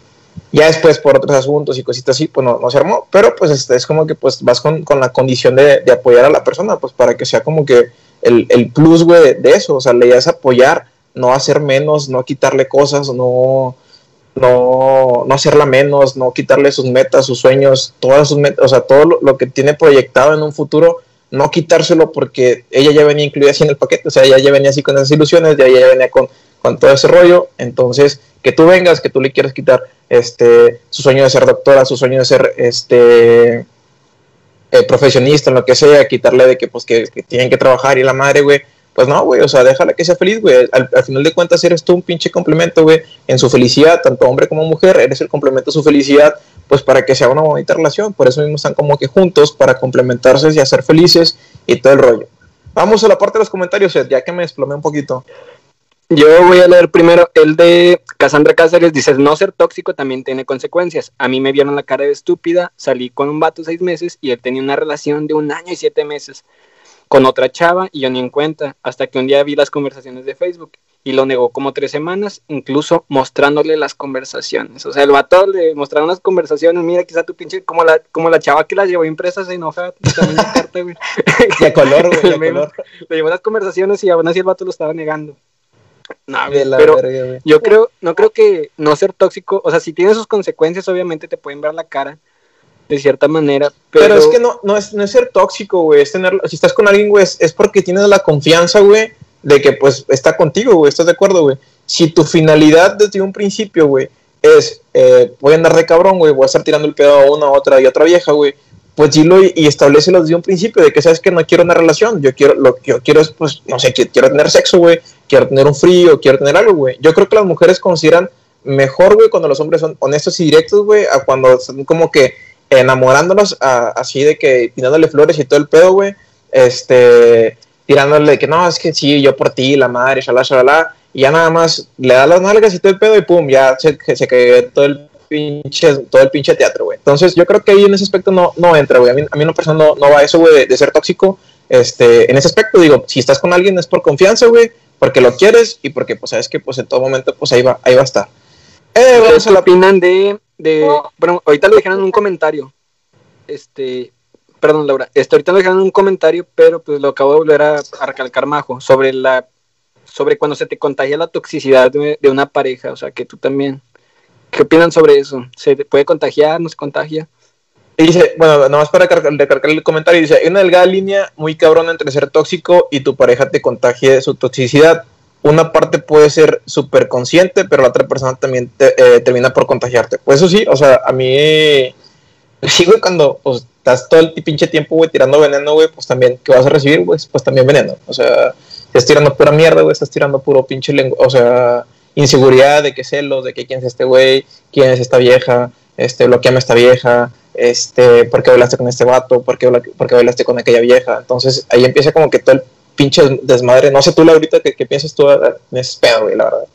ya después por otros asuntos y cositas así, pues no, no se armó, pero pues este, es como que pues vas con, con la condición de, de apoyar a la persona, pues para que sea como que el, el plus, güey, de, de eso, o sea, le das apoyar no hacer menos, no quitarle cosas, no, no, no hacerla menos, no quitarle sus metas, sus sueños, todas sus metas, o sea, todo lo, que tiene proyectado en un futuro, no quitárselo porque ella ya venía incluida así en el paquete, o sea, ella ya venía así con esas ilusiones, ya ella ya venía con, con todo ese rollo, entonces que tú vengas, que tú le quieras quitar este, su sueño de ser doctora, su sueño de ser este, eh, profesionista, en lo que sea, quitarle de que, pues, que, tienen que trabajar y la madre, güey, pues no, güey, o sea, déjala que sea feliz, güey. Al, final de cuentas eres tú un pinche complemento, güey, en su felicidad, tanto hombre como mujer, eres el complemento de su felicidad, pues para que sea una bonita relación. Por eso mismo están como que juntos, para complementarse y hacer felices y todo el rollo. Vamos a la parte de los comentarios, ya que me desplomé un poquito. Yo voy a leer primero el de Cassandra Cáceres. Dice, no ser tóxico también tiene consecuencias. A mí me vieron la cara de estúpida, salí con un vato seis meses y él tenía una relación de un año y siete meses con otra chava y yo ni en cuenta, hasta que un día vi las conversaciones de Facebook y lo negó como tres semanas, incluso mostrándole las conversaciones. O sea, el vato le mostraron las conversaciones, mira, quizá tu pinche, como la, como la chava que las llevó impresas se enoja también la carta, güey. A color, güey, a color. Le llevó las conversaciones y aún así el vato lo estaba negando. No, pero yo creo, no creo que no ser tóxico, o sea, si tiene sus consecuencias, obviamente te pueden ver la cara de cierta manera. Pero, es que no, no, es, no es ser tóxico, güey, es tener, si estás con alguien, güey, es, porque tienes la confianza, güey, de que pues está contigo, güey, ¿estás de acuerdo, güey? Si tu finalidad desde un principio, güey, es, eh, voy a andar de cabrón, güey, voy a estar tirando el pedo a una, otra y otra vieja, güey, pues dilo y, y establecelo desde un principio de que sabes que no quiero una relación, yo quiero, lo que yo quiero es, pues, no sé, quiero tener sexo, güey, quiero tener un frío, quiero tener algo, güey. Yo creo que las mujeres consideran mejor, güey, cuando los hombres son honestos y directos, güey, a cuando están como que enamorándolos así de que tirándole flores y todo el pedo, güey, este, tirándole de que no, es que sí, yo por ti, la madre, shalá, shalá, y ya nada más le da las nalgas y todo el pedo y pum, ya se, se cae todo el pinche, todo el pinche teatro, güey. Entonces yo creo que ahí en ese aspecto no, no entra, güey. A mí, a mí no, no, no va eso, güey, de, ser tóxico. Este, en ese aspecto, digo, si estás con alguien es por confianza, güey, porque lo quieres y porque, pues, sabes que, pues, en todo momento, pues, ahí va, ahí va a estar. Eh, ¿Qué opinan de, de, bueno, ahorita lo dejaron en un comentario, este, perdón, Laura, este, ahorita lo dejaron en un comentario, pero, pues, lo acabo de volver a, recalcar, Majo, sobre la, sobre cuando se te contagia la toxicidad de, de una pareja, o sea, que tú también, ¿qué opinan sobre eso? ¿Se puede contagiar, no se contagia? Y dice, bueno, nada más para recargar el comentario, dice, hay una delgada línea muy cabrona entre ser tóxico y tu pareja te contagie de su toxicidad. Una parte puede ser súper consciente, pero la otra persona también eh, termina por contagiarte. Pues eso sí, o sea, a mí, sí, güey, cuando pues, estás todo el pinche tiempo, güey, tirando veneno, güey, pues también, ¿qué vas a recibir, güey? Pues también veneno. O sea, estás tirando pura mierda, güey, estás tirando puro pinche lengua, o sea, inseguridad de que celos, de que quién es este güey, quién es esta vieja, este, bloqueame esta vieja, este, ¿por qué bailaste con este vato? ¿Por qué, bailaste con aquella vieja? Entonces ahí empieza como que todo el pinche desmadre. No sé tú, Laurita, ¿qué, qué piensas tú en ese pedo, güey, la verdad?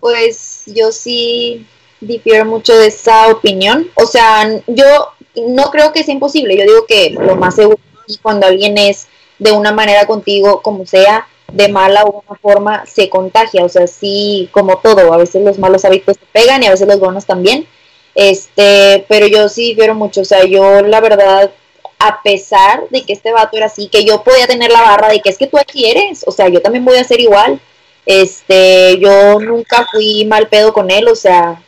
Pues yo sí difiero mucho de esa opinión. O sea, yo no creo que sea imposible. Yo digo que lo más seguro es cuando alguien es de una manera contigo, como sea, de mala o una forma, se contagia. O sea, sí, como todo. A veces los malos hábitos se pegan y a veces los buenos también este, pero yo sí difiero mucho, o sea, yo la verdad, a pesar de que este vato era así, que yo podía tener la barra de que es que tú aquí eres, o sea, yo también voy a ser igual. Este, yo nunca fui mal pedo con él, o sea,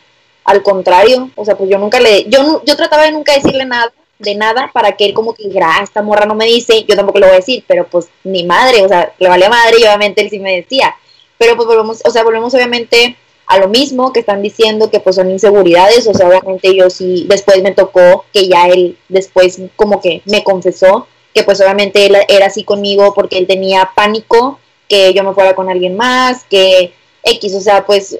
al contrario, o sea, pues yo nunca le, yo, yo trataba de nunca decirle nada, de nada, para que él como que dijera, ah, esta morra no me dice, yo tampoco le voy a decir, pero pues ni madre, o sea, le valía madre y obviamente él sí me decía, pero pues volvemos, o sea, volvemos obviamente a lo mismo que están diciendo que pues son inseguridades, o sea, obviamente yo sí, después me tocó que ya él después como que me confesó que pues obviamente él era así conmigo porque él tenía pánico que yo me fuera con alguien más, que X, o sea, pues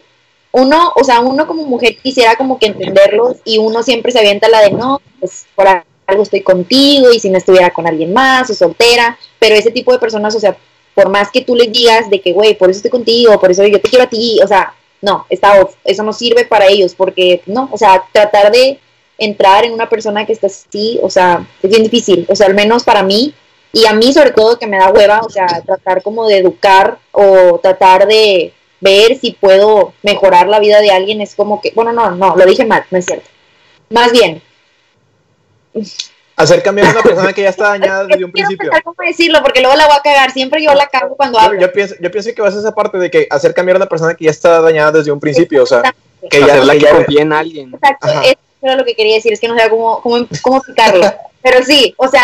uno, o sea, uno como mujer quisiera como que entenderlos y uno siempre se avienta la de no, pues por algo estoy contigo y si no estuviera con alguien más o soltera, pero ese tipo de personas, o sea, por más que tú les digas de que, güey, por eso estoy contigo, por eso yo te quiero a ti, o sea, no, está off, eso no sirve para ellos, porque no, o sea, tratar de entrar en una persona que está así, o sea, es bien difícil, o sea, al menos para mí, y a mí sobre todo que me da hueva, o sea, tratar como de educar o tratar de ver si puedo mejorar la vida de alguien es como que, bueno, no, no, lo dije mal, no es cierto. Más bien, hacer cambiar a una persona que ya está dañada desde un principio. cómo decirlo, porque luego la voy a cagar. Siempre yo la cago cuando hablo. Yo pienso, yo pienso que vas a esa parte de que hacer cambiar a una persona que ya está dañada desde un principio, o sea, que ya la que confía en alguien. Exacto, eso era lo que quería decir, es que no sé cómo, cómo, cómo explicarlo. Pero sí, o sea,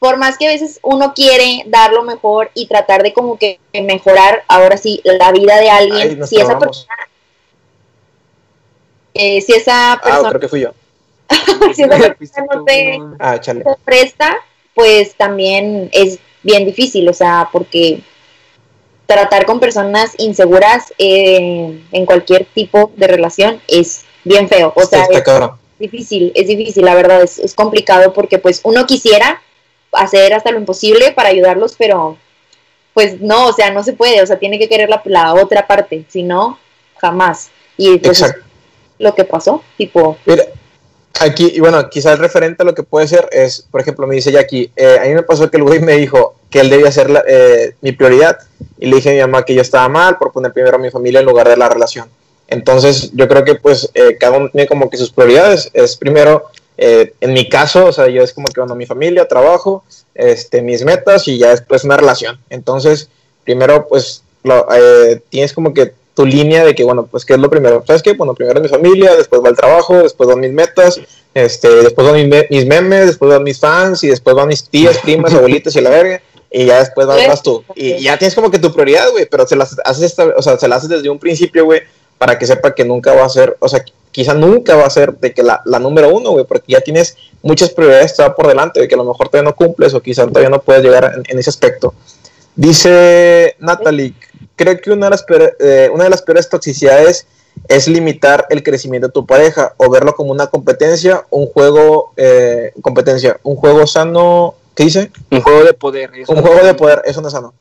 por más que a veces uno quiere dar lo mejor y tratar de como que mejorar ahora sí la vida de alguien, si esa persona eh, si esa ah, persona ah, creo que fui yo. si esa persona no te, ah, presta, pues también es bien difícil, o sea, porque tratar con personas inseguras eh, en cualquier tipo de relación es bien feo, o sea, es difícil, es difícil, la verdad, es, es complicado porque pues uno quisiera hacer hasta lo imposible para ayudarlos, pero pues no, o sea, no se puede, o sea, tiene que querer la, la otra parte, si no, jamás. Y pues lo que pasó, tipo... Mira, aquí, y bueno, quizás referente a lo que puede ser es, por ejemplo, me dice Jackie, eh, a mí me pasó que el güey me dijo que él debía ser eh, mi prioridad, y le dije a mi mamá que yo estaba mal por poner primero a mi familia en lugar de la relación. Entonces, yo creo que pues eh, cada uno tiene como que sus prioridades. Es primero eh, en mi caso, o sea, yo es como que, bueno, mi familia, trabajo, este, mis metas y ya después una relación. Entonces, primero, pues, eh, tienes como que tu línea de que, bueno, pues, ¿qué es lo primero? ¿Sabes qué? Bueno, primero mi familia, después va el trabajo, después van mis metas, este, después van mis, memes, después van mis fans y después van mis tías, primas, abuelitas y la verga. Y ya después vas, tú. Y ya tienes como que tu prioridad, güey, pero se las haces, o sea, se las haces desde un principio, güey, para que sepa que nunca va a ser, o sea, quizá nunca va a ser de que la, la número uno, güey, porque ya tienes muchas prioridades todavía por delante, de que a lo mejor todavía no cumples o quizá todavía no puedes llegar en, ese aspecto. Dice Natalie, creo que una de, las peores, eh, una de las peores toxicidades es limitar el crecimiento de tu pareja o verlo como una competencia, un juego, eh, competencia, un juego sano, ¿qué dice? Un juego de poder. Un juego de poder, eso no es sano.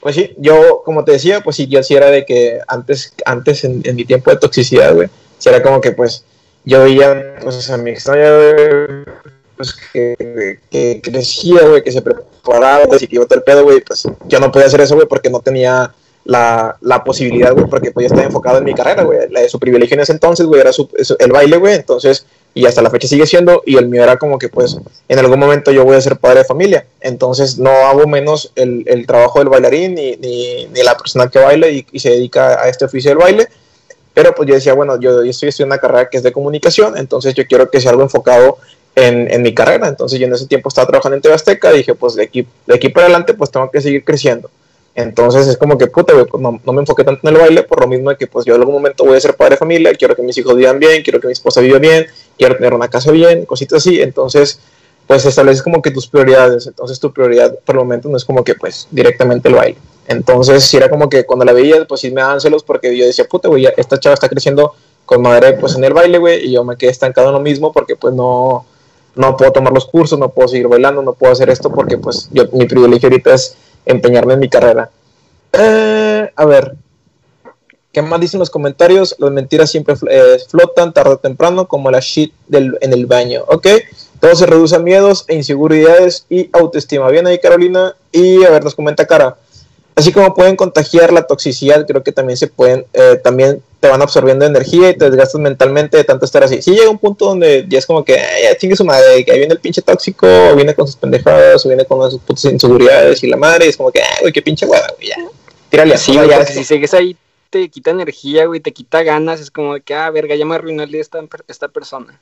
Pues sí, yo, como te decía, pues sí, yo sí era de que antes, antes en, en mi tiempo de toxicidad, güey, si era como que pues yo veía pues a mi extraña pues que, que crecía, güey, que se preparaba, y que iba a el pedo, güey, pues yo no podía hacer eso, güey, porque no tenía la, la posibilidad, güey, porque pues yo estaba enfocado en mi carrera, güey, la de su privilegio en ese entonces, güey, era su, el baile, güey, entonces, y hasta la fecha sigue siendo, y el mío era como que, pues, en algún momento yo voy a ser padre de familia, entonces no hago menos el, el trabajo del bailarín, ni, ni, ni, la persona que baila y, y se dedica a este oficio del baile, pero pues yo decía, bueno, yo, estoy estudiando una carrera que es de comunicación, entonces yo quiero que sea algo enfocado en, en, mi carrera. Entonces yo en ese tiempo estaba trabajando en TV Azteca, dije, pues de aquí, de aquí para adelante pues tengo que seguir creciendo. Entonces es como que, puta, pues no, me enfoqué tanto en el baile por lo mismo de que pues yo en algún momento voy a ser padre de familia, quiero que mis hijos vivan bien, quiero que mi esposa viva bien, quiero tener una casa bien, cositas así. Entonces pues estableces como que tus prioridades. Entonces tu prioridad por el momento no es como que pues directamente el baile. Entonces, si era como que cuando la veía, pues sí me daban celos porque yo decía, puta, güey, esta chava está creciendo con madre, pues en el baile, güey, y yo me quedé estancado en lo mismo porque, pues no, no puedo tomar los cursos, no puedo seguir bailando, no puedo hacer esto porque, pues, yo, mi privilegio ahorita es empeñarme en mi carrera. Eh, a ver, ¿qué más dicen los comentarios? Las mentiras siempre eh, flotan tarde o temprano, como la shit del, en el baño, ¿ok? Todo se reduce a miedos e inseguridades y autoestima. Bien ahí, Carolina. Y a ver, nos comenta Cara así como pueden contagiar la toxicidad, creo que también se pueden, eh, también te van absorbiendo energía y te desgastas mentalmente de tanto estar así. Si llega un punto donde ya es como que, ya chingue su madre, que ahí viene el pinche tóxico, o viene con sus pendejadas, o viene con sus putas inseguridades y la madre, y es como que, güey, qué pinche hueva, güey, ya. Tírale así, güey, si sigues ahí te quita energía, güey, te quita ganas, es como que, ah, verga, ya me arruinó el esta, esta persona.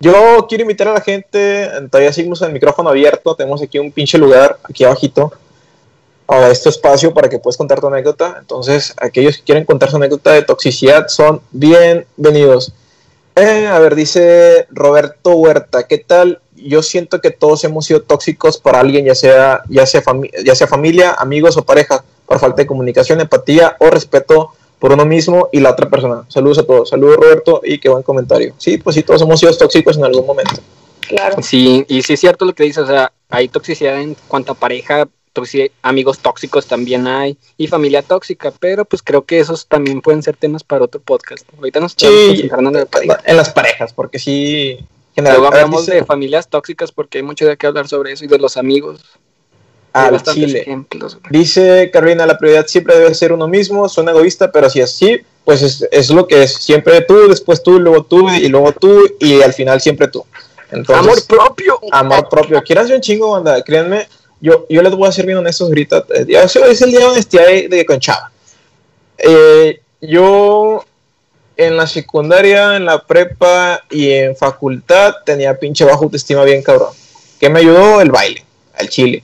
Yo quiero invitar a la gente, todavía seguimos en el micrófono abierto, tenemos aquí un pinche lugar, aquí abajito, a este espacio para que puedas contar tu anécdota. Entonces, aquellos que quieren contar su anécdota de toxicidad son bienvenidos. Eh, a ver, dice Roberto Huerta, ¿qué tal? Yo siento que todos hemos sido tóxicos para alguien, ya sea, ya sea, ya sea familia, amigos o pareja, por falta de comunicación, empatía o respeto por uno mismo y la otra persona. Saludos a todos. Saludos Roberto y qué buen comentario. Sí, pues sí, todos hemos sido tóxicos en algún momento. Claro. Sí, y sí es cierto lo que dices, o sea, hay toxicidad en cuanto a pareja, amigos tóxicos también hay y familia tóxica, pero pues creo que esos también pueden ser temas para otro podcast. Ahorita nos estamos en, las parejas, porque sí. Luego hablamos de familias tóxicas porque hay mucho de qué hablar sobre eso y de los amigos. Ah, Chile. Dice Carolina, la prioridad siempre debe ser uno mismo, suena egoísta, pero si así, pues es, es, lo que es. Siempre tú, después tú, luego tú y luego tú y al final siempre tú. amor propio. Amor propio. Quieran un chingo, banda. Créanme, yo, yo les voy a ser bien honestos ahorita. Ya es el día de honestidad de, de Conchava. Eh, yo en la secundaria, en la prepa y en facultad tenía pinche bajo autoestima bien cabrón. ¿Qué me ayudó? El baile, el chile.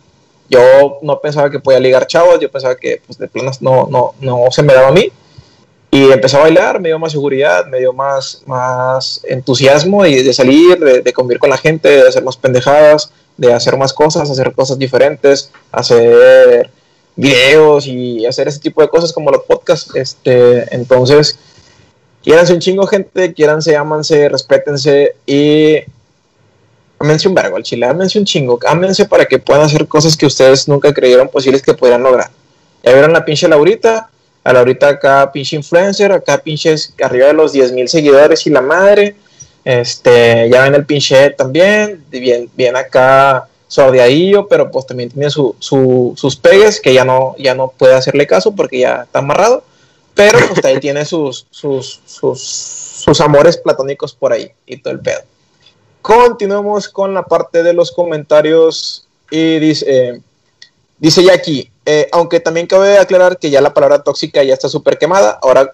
Yo no pensaba que podía ligar chavos, yo pensaba que pues, de planas no, no, no se me daba a mí. Y empecé a bailar, me dio más seguridad, me dio más, más entusiasmo y de salir, de, de convivir con la gente, de hacer más pendejadas, de hacer más cosas, hacer cosas diferentes, hacer videos y hacer ese tipo de cosas como los podcasts. Este, entonces, Quieranse un chingo, gente, quieranse, ámanse, respétense y ámense un vergo al chile, ámense un chingo, ámense para que puedan hacer cosas que ustedes nunca creyeron posibles que pudieran lograr. Ya vieron la pinche Laurita, a Laurita acá pinche influencer, acá pinches arriba de los 10 mil seguidores y la madre. Este, ya ven el pinche también, bien, bien acá sordeadillo, pero pues también tiene su, sus pegues que ya no, ya no puede hacerle caso porque ya está amarrado pero pues ahí tiene sus, sus, sus, amores platónicos por ahí y todo el pedo. Continuemos con la parte de los comentarios y dice, eh, dice aquí, eh, aunque también cabe aclarar que ya la palabra tóxica ya está súper quemada, ahora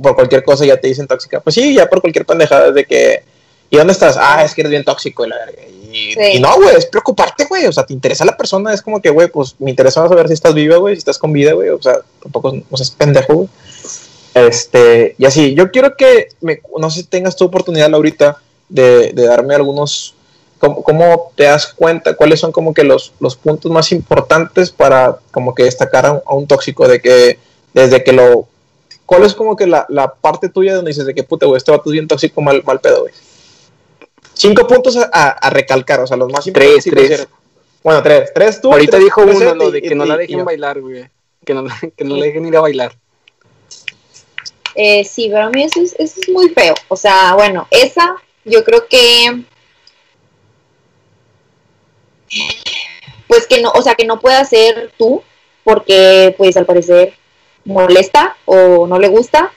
por cualquier cosa ya te dicen tóxica. Pues sí, ya por cualquier pendejada de que, ¿y dónde estás? Ah, es que eres bien tóxico y la verga. Y, no, güey, es preocuparte, güey. O sea, te interesa la persona, es como que, güey, pues me interesa saber si estás viva, güey, si estás con vida, güey. O sea, tampoco no seas pendejo, güey. Este, y así, yo quiero que, me, no sé si tengas tu oportunidad, Laurita, de, de darme algunos, ¿cómo, te das cuenta? ¿Cuáles son como que los, los puntos más importantes para como que destacar a un, tóxico? De que desde que lo... ¿Cuál es como que la, la parte tuya donde dices de que puta, güey, este vato es bien tóxico, mal, mal pedo, güey? Cinco puntos a, a, recalcar, o sea, los más importantes. Tres, tres. Bueno, tres. Tres tú. Ahorita dijo uno, lo de que no la dejen bailar, güey. Que no, que no le dejen ir a bailar. Eh, sí, pero a mí eso es, eso es muy feo. O sea, bueno, esa yo creo que pues que no, o sea, que no pueda ser tú, porque pues al parecer molesta o no le gusta,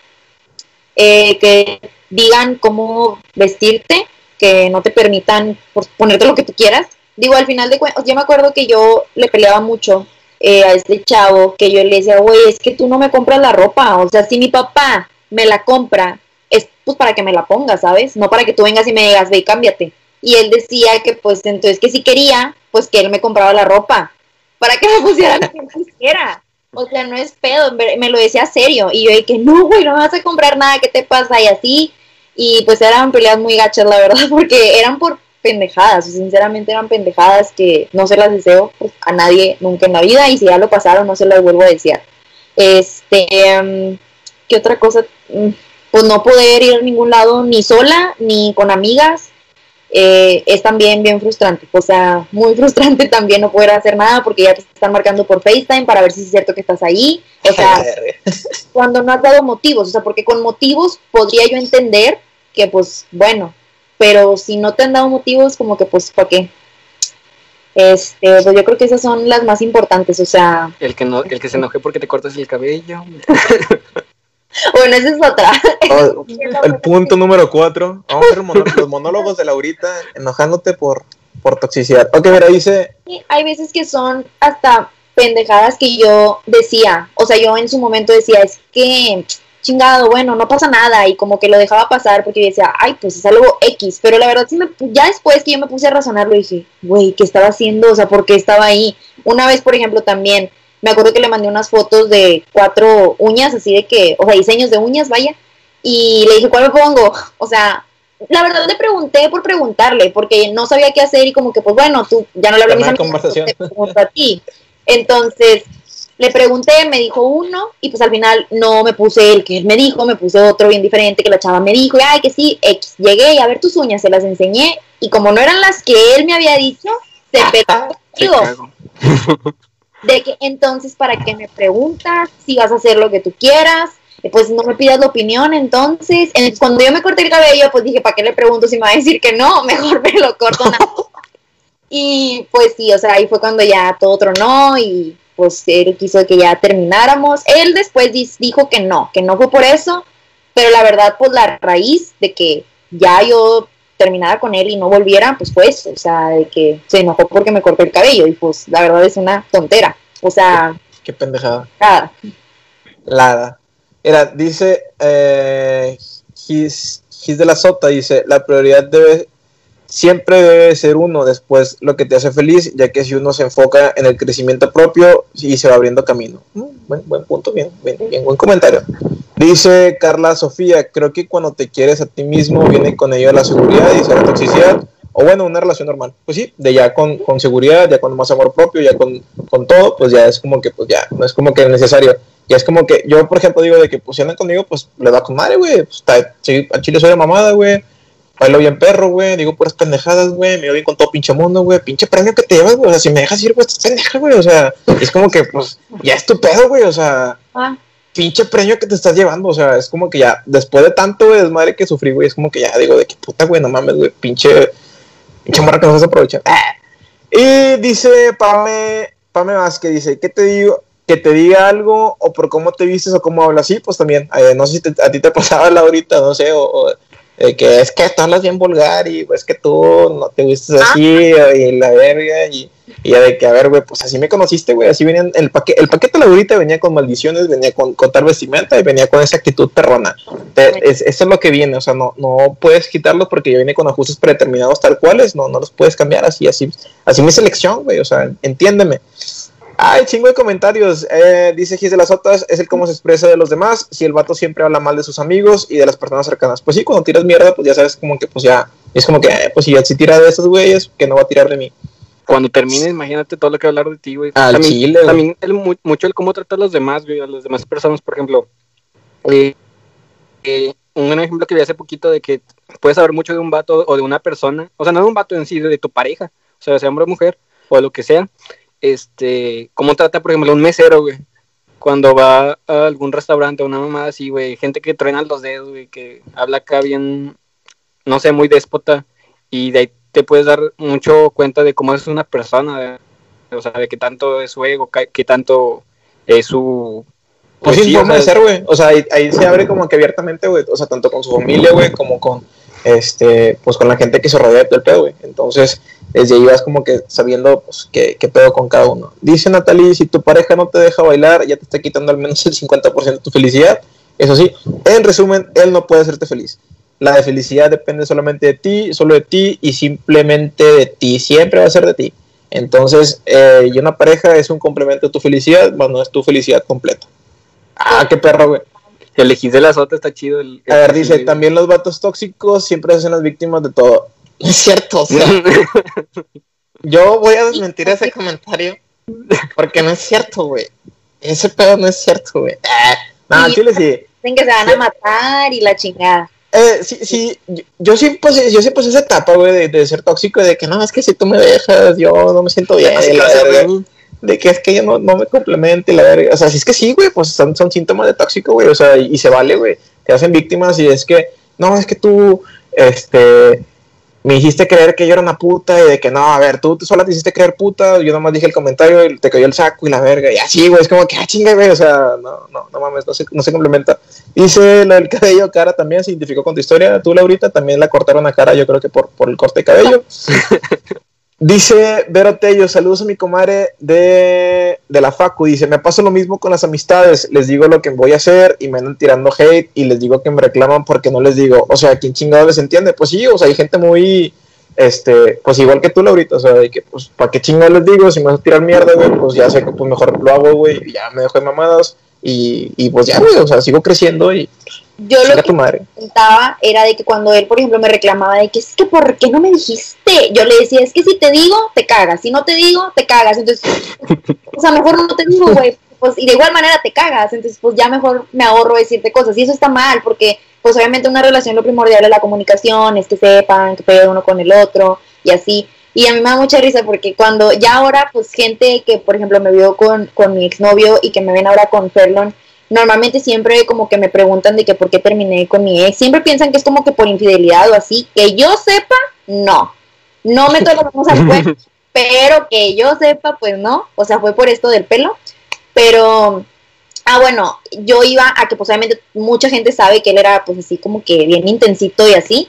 eh, que digan cómo vestirte, que no te permitan ponerte lo que tú quieras. Digo, al final de cuentas, yo me acuerdo que yo le peleaba mucho eh, a este chavo, que yo le decía, güey, es que tú no me compras la ropa, o sea, si mi papá me la compra, es pues para que me la ponga, ¿sabes? No para que tú vengas y me digas, ve y cámbiate. Y él decía que pues entonces que si quería, pues que él me compraba la ropa, para que me pusiera lo que quisiera. O sea, no es pedo, me lo decía serio. Y yo dije, no, güey, no me vas a comprar nada, ¿qué te pasa? Y así. Y pues eran peleas muy gachas, la verdad, porque eran por pendejadas, sinceramente eran pendejadas que no se las deseo pues, a nadie nunca en la vida y si ya lo pasaron no se las vuelvo a desear. Este, em, ¿qué otra cosa? Pues no poder ir a ningún lado ni sola ni con amigas eh, es también bien frustrante, o sea, muy frustrante también no poder hacer nada porque ya te están marcando por FaceTime para ver si es cierto que estás ahí, o sea, cuando no has dado motivos, o sea, porque con motivos podría yo entender que pues bueno, pero si no te han dado motivos, como que pues, ¿para qué? Este, pues yo creo que esas son las más importantes, o sea... El que, no, el que se enoje porque te cortas el cabello. bueno, esa es otra. Oh, el punto número cuatro. Vamos a ver los monólogos de Laurita enojándote por, por toxicidad. Ok, mira, dice... Hay veces que son hasta pendejadas que yo decía, o sea, yo en su momento decía, es que chingado, bueno, no pasa nada, y como que lo dejaba pasar porque yo decía, ay, pues es algo X, pero la verdad sí me, ya después que yo me puse a razonarlo dije, güey, ¿qué estaba haciendo? O sea, ¿por qué estaba ahí? Una vez, por ejemplo, también, me acuerdo que le mandé unas fotos de cuatro uñas, así de que, o sea, diseños de uñas, vaya, y le dije, ¿cuál me pongo? O sea, la verdad le pregunté por preguntarle, porque no sabía qué hacer y como que, pues bueno, tú ya no le hablé mis te pregunto a ti. Entonces, le pregunté, me dijo uno, y pues al final no me puse el que él me dijo, me puse otro bien diferente que la chava me dijo, y ay, que sí, X. Llegué y a ver tus uñas, se las enseñé, y como no eran las que él me había dicho, se pegó De que entonces, ¿para qué me preguntas? Si vas a hacer lo que tú quieras, pues no me pidas la opinión, entonces, cuando yo me corté el cabello, pues dije, ¿para qué le pregunto si me va a decir que no? Mejor me lo corto nada. y pues sí, o sea, ahí fue cuando ya todo tronó y pues él quiso que ya termináramos. Él después dijo que no, que no fue por eso, pero la verdad, pues la raíz de que ya yo terminara con él y no volviera, pues pues, o sea, de que se enojó porque me corté el cabello y pues la verdad es una tontera. O sea, Qué pendejada. nada. Lada. Era, dice, eh, Gis, Gis de la Sota, dice, la prioridad debe, siempre debe ser uno, después lo que te hace feliz, ya que si uno se enfoca en el crecimiento propio y se va abriendo camino. Mm, buen, buen punto, bien, bien, bien, buen comentario. Dice Carla Sofía, creo que cuando te quieres a ti mismo viene con ello la seguridad y la toxicidad, o bueno, una relación normal. Pues sí, de ya con, con seguridad, ya con más amor propio, ya con, con todo, pues ya es como que, pues ya, no es como que necesario. Y es como que yo, por ejemplo, digo de que pues si andan conmigo, pues le da con madre, güey. Pues, sí, al chile soy de mamada, güey. Bailo bien perro, güey. Digo puras pendejadas, güey. Me voy bien con todo pinche mundo, güey. Pinche premio que te llevas, güey. O sea, si me dejas ir, güey, estás pendeja, güey. O sea, es como que, pues, ya es tu pedo, güey. O sea, Ah, pinche premio que te estás llevando. O sea, es como que ya, después de tanto, güey, desmadre que sufrí, güey, es como que ya digo de que puta, güey, no mames, güey. Pinche, pinche morra que no se aprovecha. Ah. Y dice Pame, Pame Vázquez, dice, ¿qué te digo? Que te diga algo o por cómo te vistes o cómo hablas. Sí, pues también. eh, no sé si te- a ti te pasaba la ahorita, no sé, o, o, eh, que es que tú hablas bien vulgar y pues que tú no te vistes así o- y la verga y, y ya de que, a ver, güey, pues así me conociste, güey, así venían, el, paquete el paquete de la ahorita venía con maldiciones, venía con, con tal vestimenta y venía con esa actitud perrona. Te- es- eso es lo que viene, o sea, no, no puedes quitarlo porque ya viene con ajustes predeterminados tal cuales, no, no los puedes cambiar así, así, así mi selección, güey, o sea, entiéndeme. Ay, chingo de comentarios. Eh, dice Gis de las Sotas, es el cómo se expresa de los demás. Si el vato siempre habla mal de sus amigos y de las personas cercanas. Pues sí, cuando tiras mierda, pues ya sabes como que pues ya, es como que, eh, pues si ya si tira de esos güeyes, que no va a tirar de mí. Cuando termines, imagínate todo lo que hablar de ti, güey. Al también, chile, güey. También el, mu- mucho el cómo tratar a los demás, güey, a las demás personas, por ejemplo. Eh, eh, un ejemplo que vi hace poquito de que puedes saber mucho de un vato o de una persona, o sea, no de un vato en sí, de tu pareja, o sea, sea hombre o mujer, o de lo que sea. Este, cómo trata, por ejemplo, un mesero, güey. Cuando va a algún restaurante o una mamada así, güey, gente que truena los dedos, güey, que habla acá bien, no sé, muy déspota, y de ahí te puedes dar mucho cuenta de cómo es una persona, de- o sea, de qué tanto es su ego, qué tanto es su... Pues sí, sí, forma de ser, güey. O sea, ahí, ahí se abre como que abiertamente, güey. O sea, tanto con su familia, güey, como con, este, pues con la gente que se rodea del pedo, güey. Entonces, desde ahí vas como que sabiendo, pues, qué, qué pedo con cada uno. Dice Natalie, si tu pareja no te deja bailar, ya te está quitando al menos el 50% de tu felicidad. Eso sí, en resumen, él no puede hacerte feliz. La de felicidad depende solamente de ti, solo de ti y simplemente de ti. Siempre va a ser de ti. Entonces, eh, y una pareja es un complemento de tu felicidad, más no es tu felicidad completa. Ah, qué perro, güey. El elegir de la sota está chido. El, A ver, el- dice, el- también los vatos tóxicos siempre se hacen las víctimas de todo. Es cierto, o sea, yo voy a desmentir ese comentario porque no es cierto, güey. Ese pedo no es cierto, güey. Ah, no, Sí. chile sí. dicen que se van a matar y la chingada. Eh, sí, sí, yo, sí pasé, yo sí pasé esa etapa, güey, de, de ser tóxico de que no, es que si tú me dejas, yo no me siento bien, y la verga. de que es que yo no, no me complemente la verga. O sea, si es que sí, güey, pues son, son síntomas de tóxico, güey. O sea, y, y se vale, güey. Te hacen víctimas y es que, no, es que tú, este, me hiciste creer que yo era una puta y de que no, a ver, tú, tú sola te hiciste creer puta, yo nomás dije el comentario y te cayó el saco y la verga. Y así, güey, es como que, ah, chinga, güey. O sea, no, no, no mames, no se, no se complementa. Dice lo del cabello, cara también se identificó con tu historia. Tú, Laurita, también la cortaron a cara, yo creo que por, por el corte de cabello. Dice Vero Tello, saludos a mi comadre de, de la Facu. Dice, me pasa lo mismo con las amistades. Les digo lo que voy a hacer y me andan tirando hate y les digo que me reclaman porque no les digo. O sea, ¿quién chingado les entiende? Pues sí, o sea, hay gente muy, este, pues igual que tú, Laurita. O sea, de que, pues, ¿para qué chingado les digo? Si me vas a tirar mierda, güey, pues ya sé que pues mejor lo hago, güey, y ya me dejo de mamadas. Y, y pues ya, güey, o sea, sigo creciendo y Yo lo que tu madre. contaba era de que cuando él, por ejemplo, me reclamaba de que es que ¿por qué no me dijiste? Yo le decía, es que si te digo, te cagas, si no te digo, te cagas. Entonces, o sea, mejor no te digo, güey. Pues, y de igual manera te cagas, entonces pues ya mejor me ahorro decirte cosas. Y eso está mal, porque pues obviamente una relación lo primordial es la comunicación, es que sepan que puede uno con el otro y así. Y a mí me da mucha risa porque cuando ya ahora, pues gente que, por ejemplo, me vio con, con mi exnovio y que me ven ahora con Ferlon, normalmente siempre como que me preguntan de que por qué terminé con mi ex. Siempre piensan que es como que por infidelidad o así. Que yo sepa, no. No me manos al fuego, pero que yo sepa, pues no. O sea, fue por esto del pelo. Pero, ah, bueno, yo iba a que pues obviamente mucha gente sabe que él era pues así como que bien intensito y así.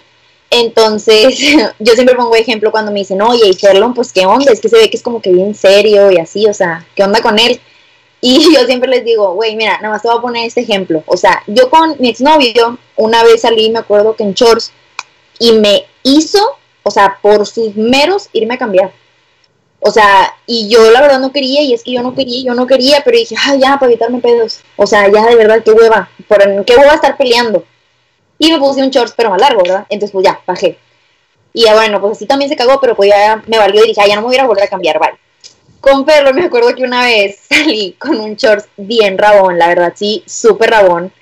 Entonces, yo siempre pongo ejemplo cuando me dicen, oye, y Ferlon, pues qué onda, es que se ve que es como que bien serio y así, o sea, ¿qué onda con él? Y yo siempre les digo, güey, mira, nada más te voy a poner este ejemplo. O sea, yo con mi exnovio, una vez salí, me acuerdo que en shorts, y me hizo, o sea, por sus meros, irme a cambiar. O sea, y yo la verdad no quería, y es que yo no quería, yo no quería, pero dije, ay, ya, para evitarme pedos. O sea, ya de verdad, qué hueva, por qué hueva estar peleando. Y me puse un shorts, pero más largo, ¿verdad? Entonces, pues ya, bajé. Y bueno, pues así también se cagó, pero pues ya me valió y dije, ay, ya no me voy a volver a cambiar, vale. Con Perlo me acuerdo que una vez salí con un shorts bien rabón, la verdad, sí, súper rabón.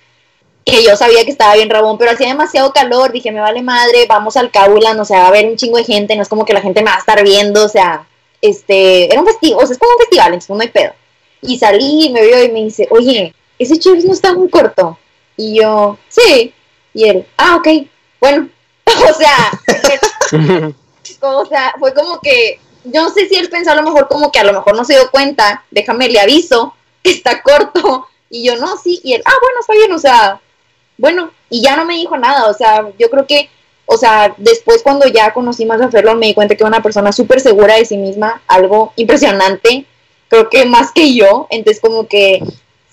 Que yo sabía que estaba bien rabón, pero hacía demasiado calor. Dije, me vale madre, vamos al Caulan, o sea, va a haber un chingo de gente, no es como que la gente me va a estar viendo, o sea, este, era un festival, o sea, es como un festival, entonces no hay pedo. Y salí, me vio y me dice, oye, ese shorts no está muy corto. Y yo, sí. Y él, ah, ok, bueno. o sea, o sea, fue como que yo no sé si él pensó a lo mejor como que a lo mejor no se dio cuenta, déjame le aviso que está corto, y yo no, sí, y él, ah, bueno, está bien, o sea, bueno, y ya no me dijo nada, o sea, yo creo que, o sea, después cuando ya conocí más a Ferlo me di cuenta que era una persona súper segura de sí misma, algo impresionante, creo que más que yo, entonces como que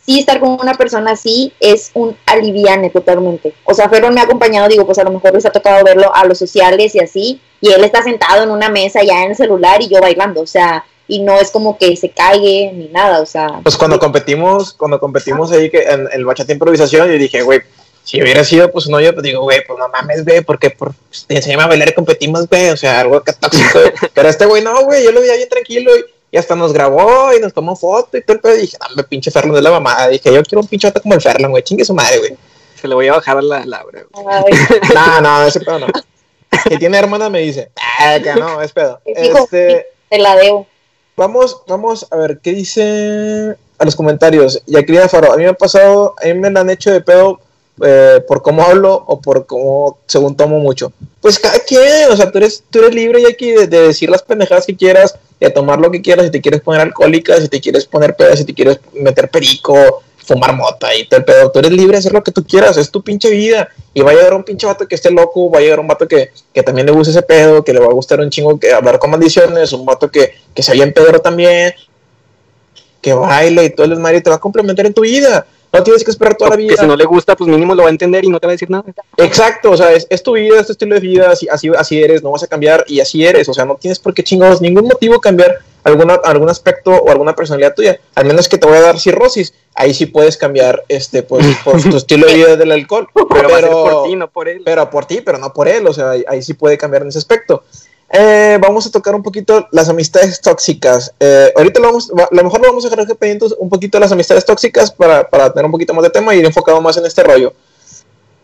sí estar con una persona así es un aliviane totalmente. O sea, Ferro me ha acompañado, digo, pues a lo mejor les ha tocado verlo a los sociales y así, y él está sentado en una mesa ya en el celular y yo bailando, o sea, y no es como que se caiga ni nada, o sea. Pues cuando competimos, cuando competimos ahí que en el bachata improvisación, yo dije, güey, si hubiera sido pues no yo, pues digo, güey, pues no mames, güey, porque por, pues, te enseñamos a bailar y competimos, güey, o sea, algo que tóxico. Pero este güey, no, güey, yo lo veía bien tranquilo y, hasta nos grabó y nos tomó foto y todo el dije, dame pinche Ferlan de la mamada. Dije, yo quiero un pinchote como el Ferlan, güey, chingue su madre, güey. Se le voy a bajar a la Laura, no, no, ese pedo no que tiene hermana me dice, ah, que no, es pedo. Este, te la debo. Vamos, vamos a ver, ¿qué dice a los comentarios? Ya quería Faro, a mí me ha pasado, a mí me la han hecho de pedo eh, por cómo hablo o por cómo, según tomo mucho. Pues cada quien, o sea, tú eres, tú eres libre aquí de, de, decir las pendejadas que quieras, de tomar lo que quieras, si te quieres poner alcohólica, si te quieres poner pedo, si te quieres meter perico, fumar mota y todo el pedo. Tú eres libre de hacer lo que tú quieras, es tu pinche vida. Y va a llegar un pinche vato que esté loco, va a llegar un vato que, que también le guste ese pedo, que le va a gustar un chingo que hablar con maldiciones, un vato que, que se en Pedro también, que baile y todo el desmadre y te va a complementar en tu vida. No tienes que esperar toda la vida. Que si no le gusta, pues mínimo lo va a entender y no te va a decir nada. Exacto, o sea, es, es tu vida, es tu estilo de vida, así, así, así eres, no vas a cambiar y así eres. O sea, no tienes por qué chingados, ningún motivo cambiar alguna, algún aspecto o alguna personalidad tuya, al menos que te voy a dar cirrosis, ahí sí puedes cambiar este pues, por tu estilo de vida del alcohol. Pero, pero por ti, no por él. Pero por ti, pero no por él, o sea, ahí, sí puede cambiar en ese aspecto. Eh, vamos a tocar un poquito las amistades tóxicas. Eh, ahorita lo, vamos, a mejor lo vamos a dejar un poquito las amistades tóxicas para, tener un poquito más de tema y ir enfocado más en este rollo.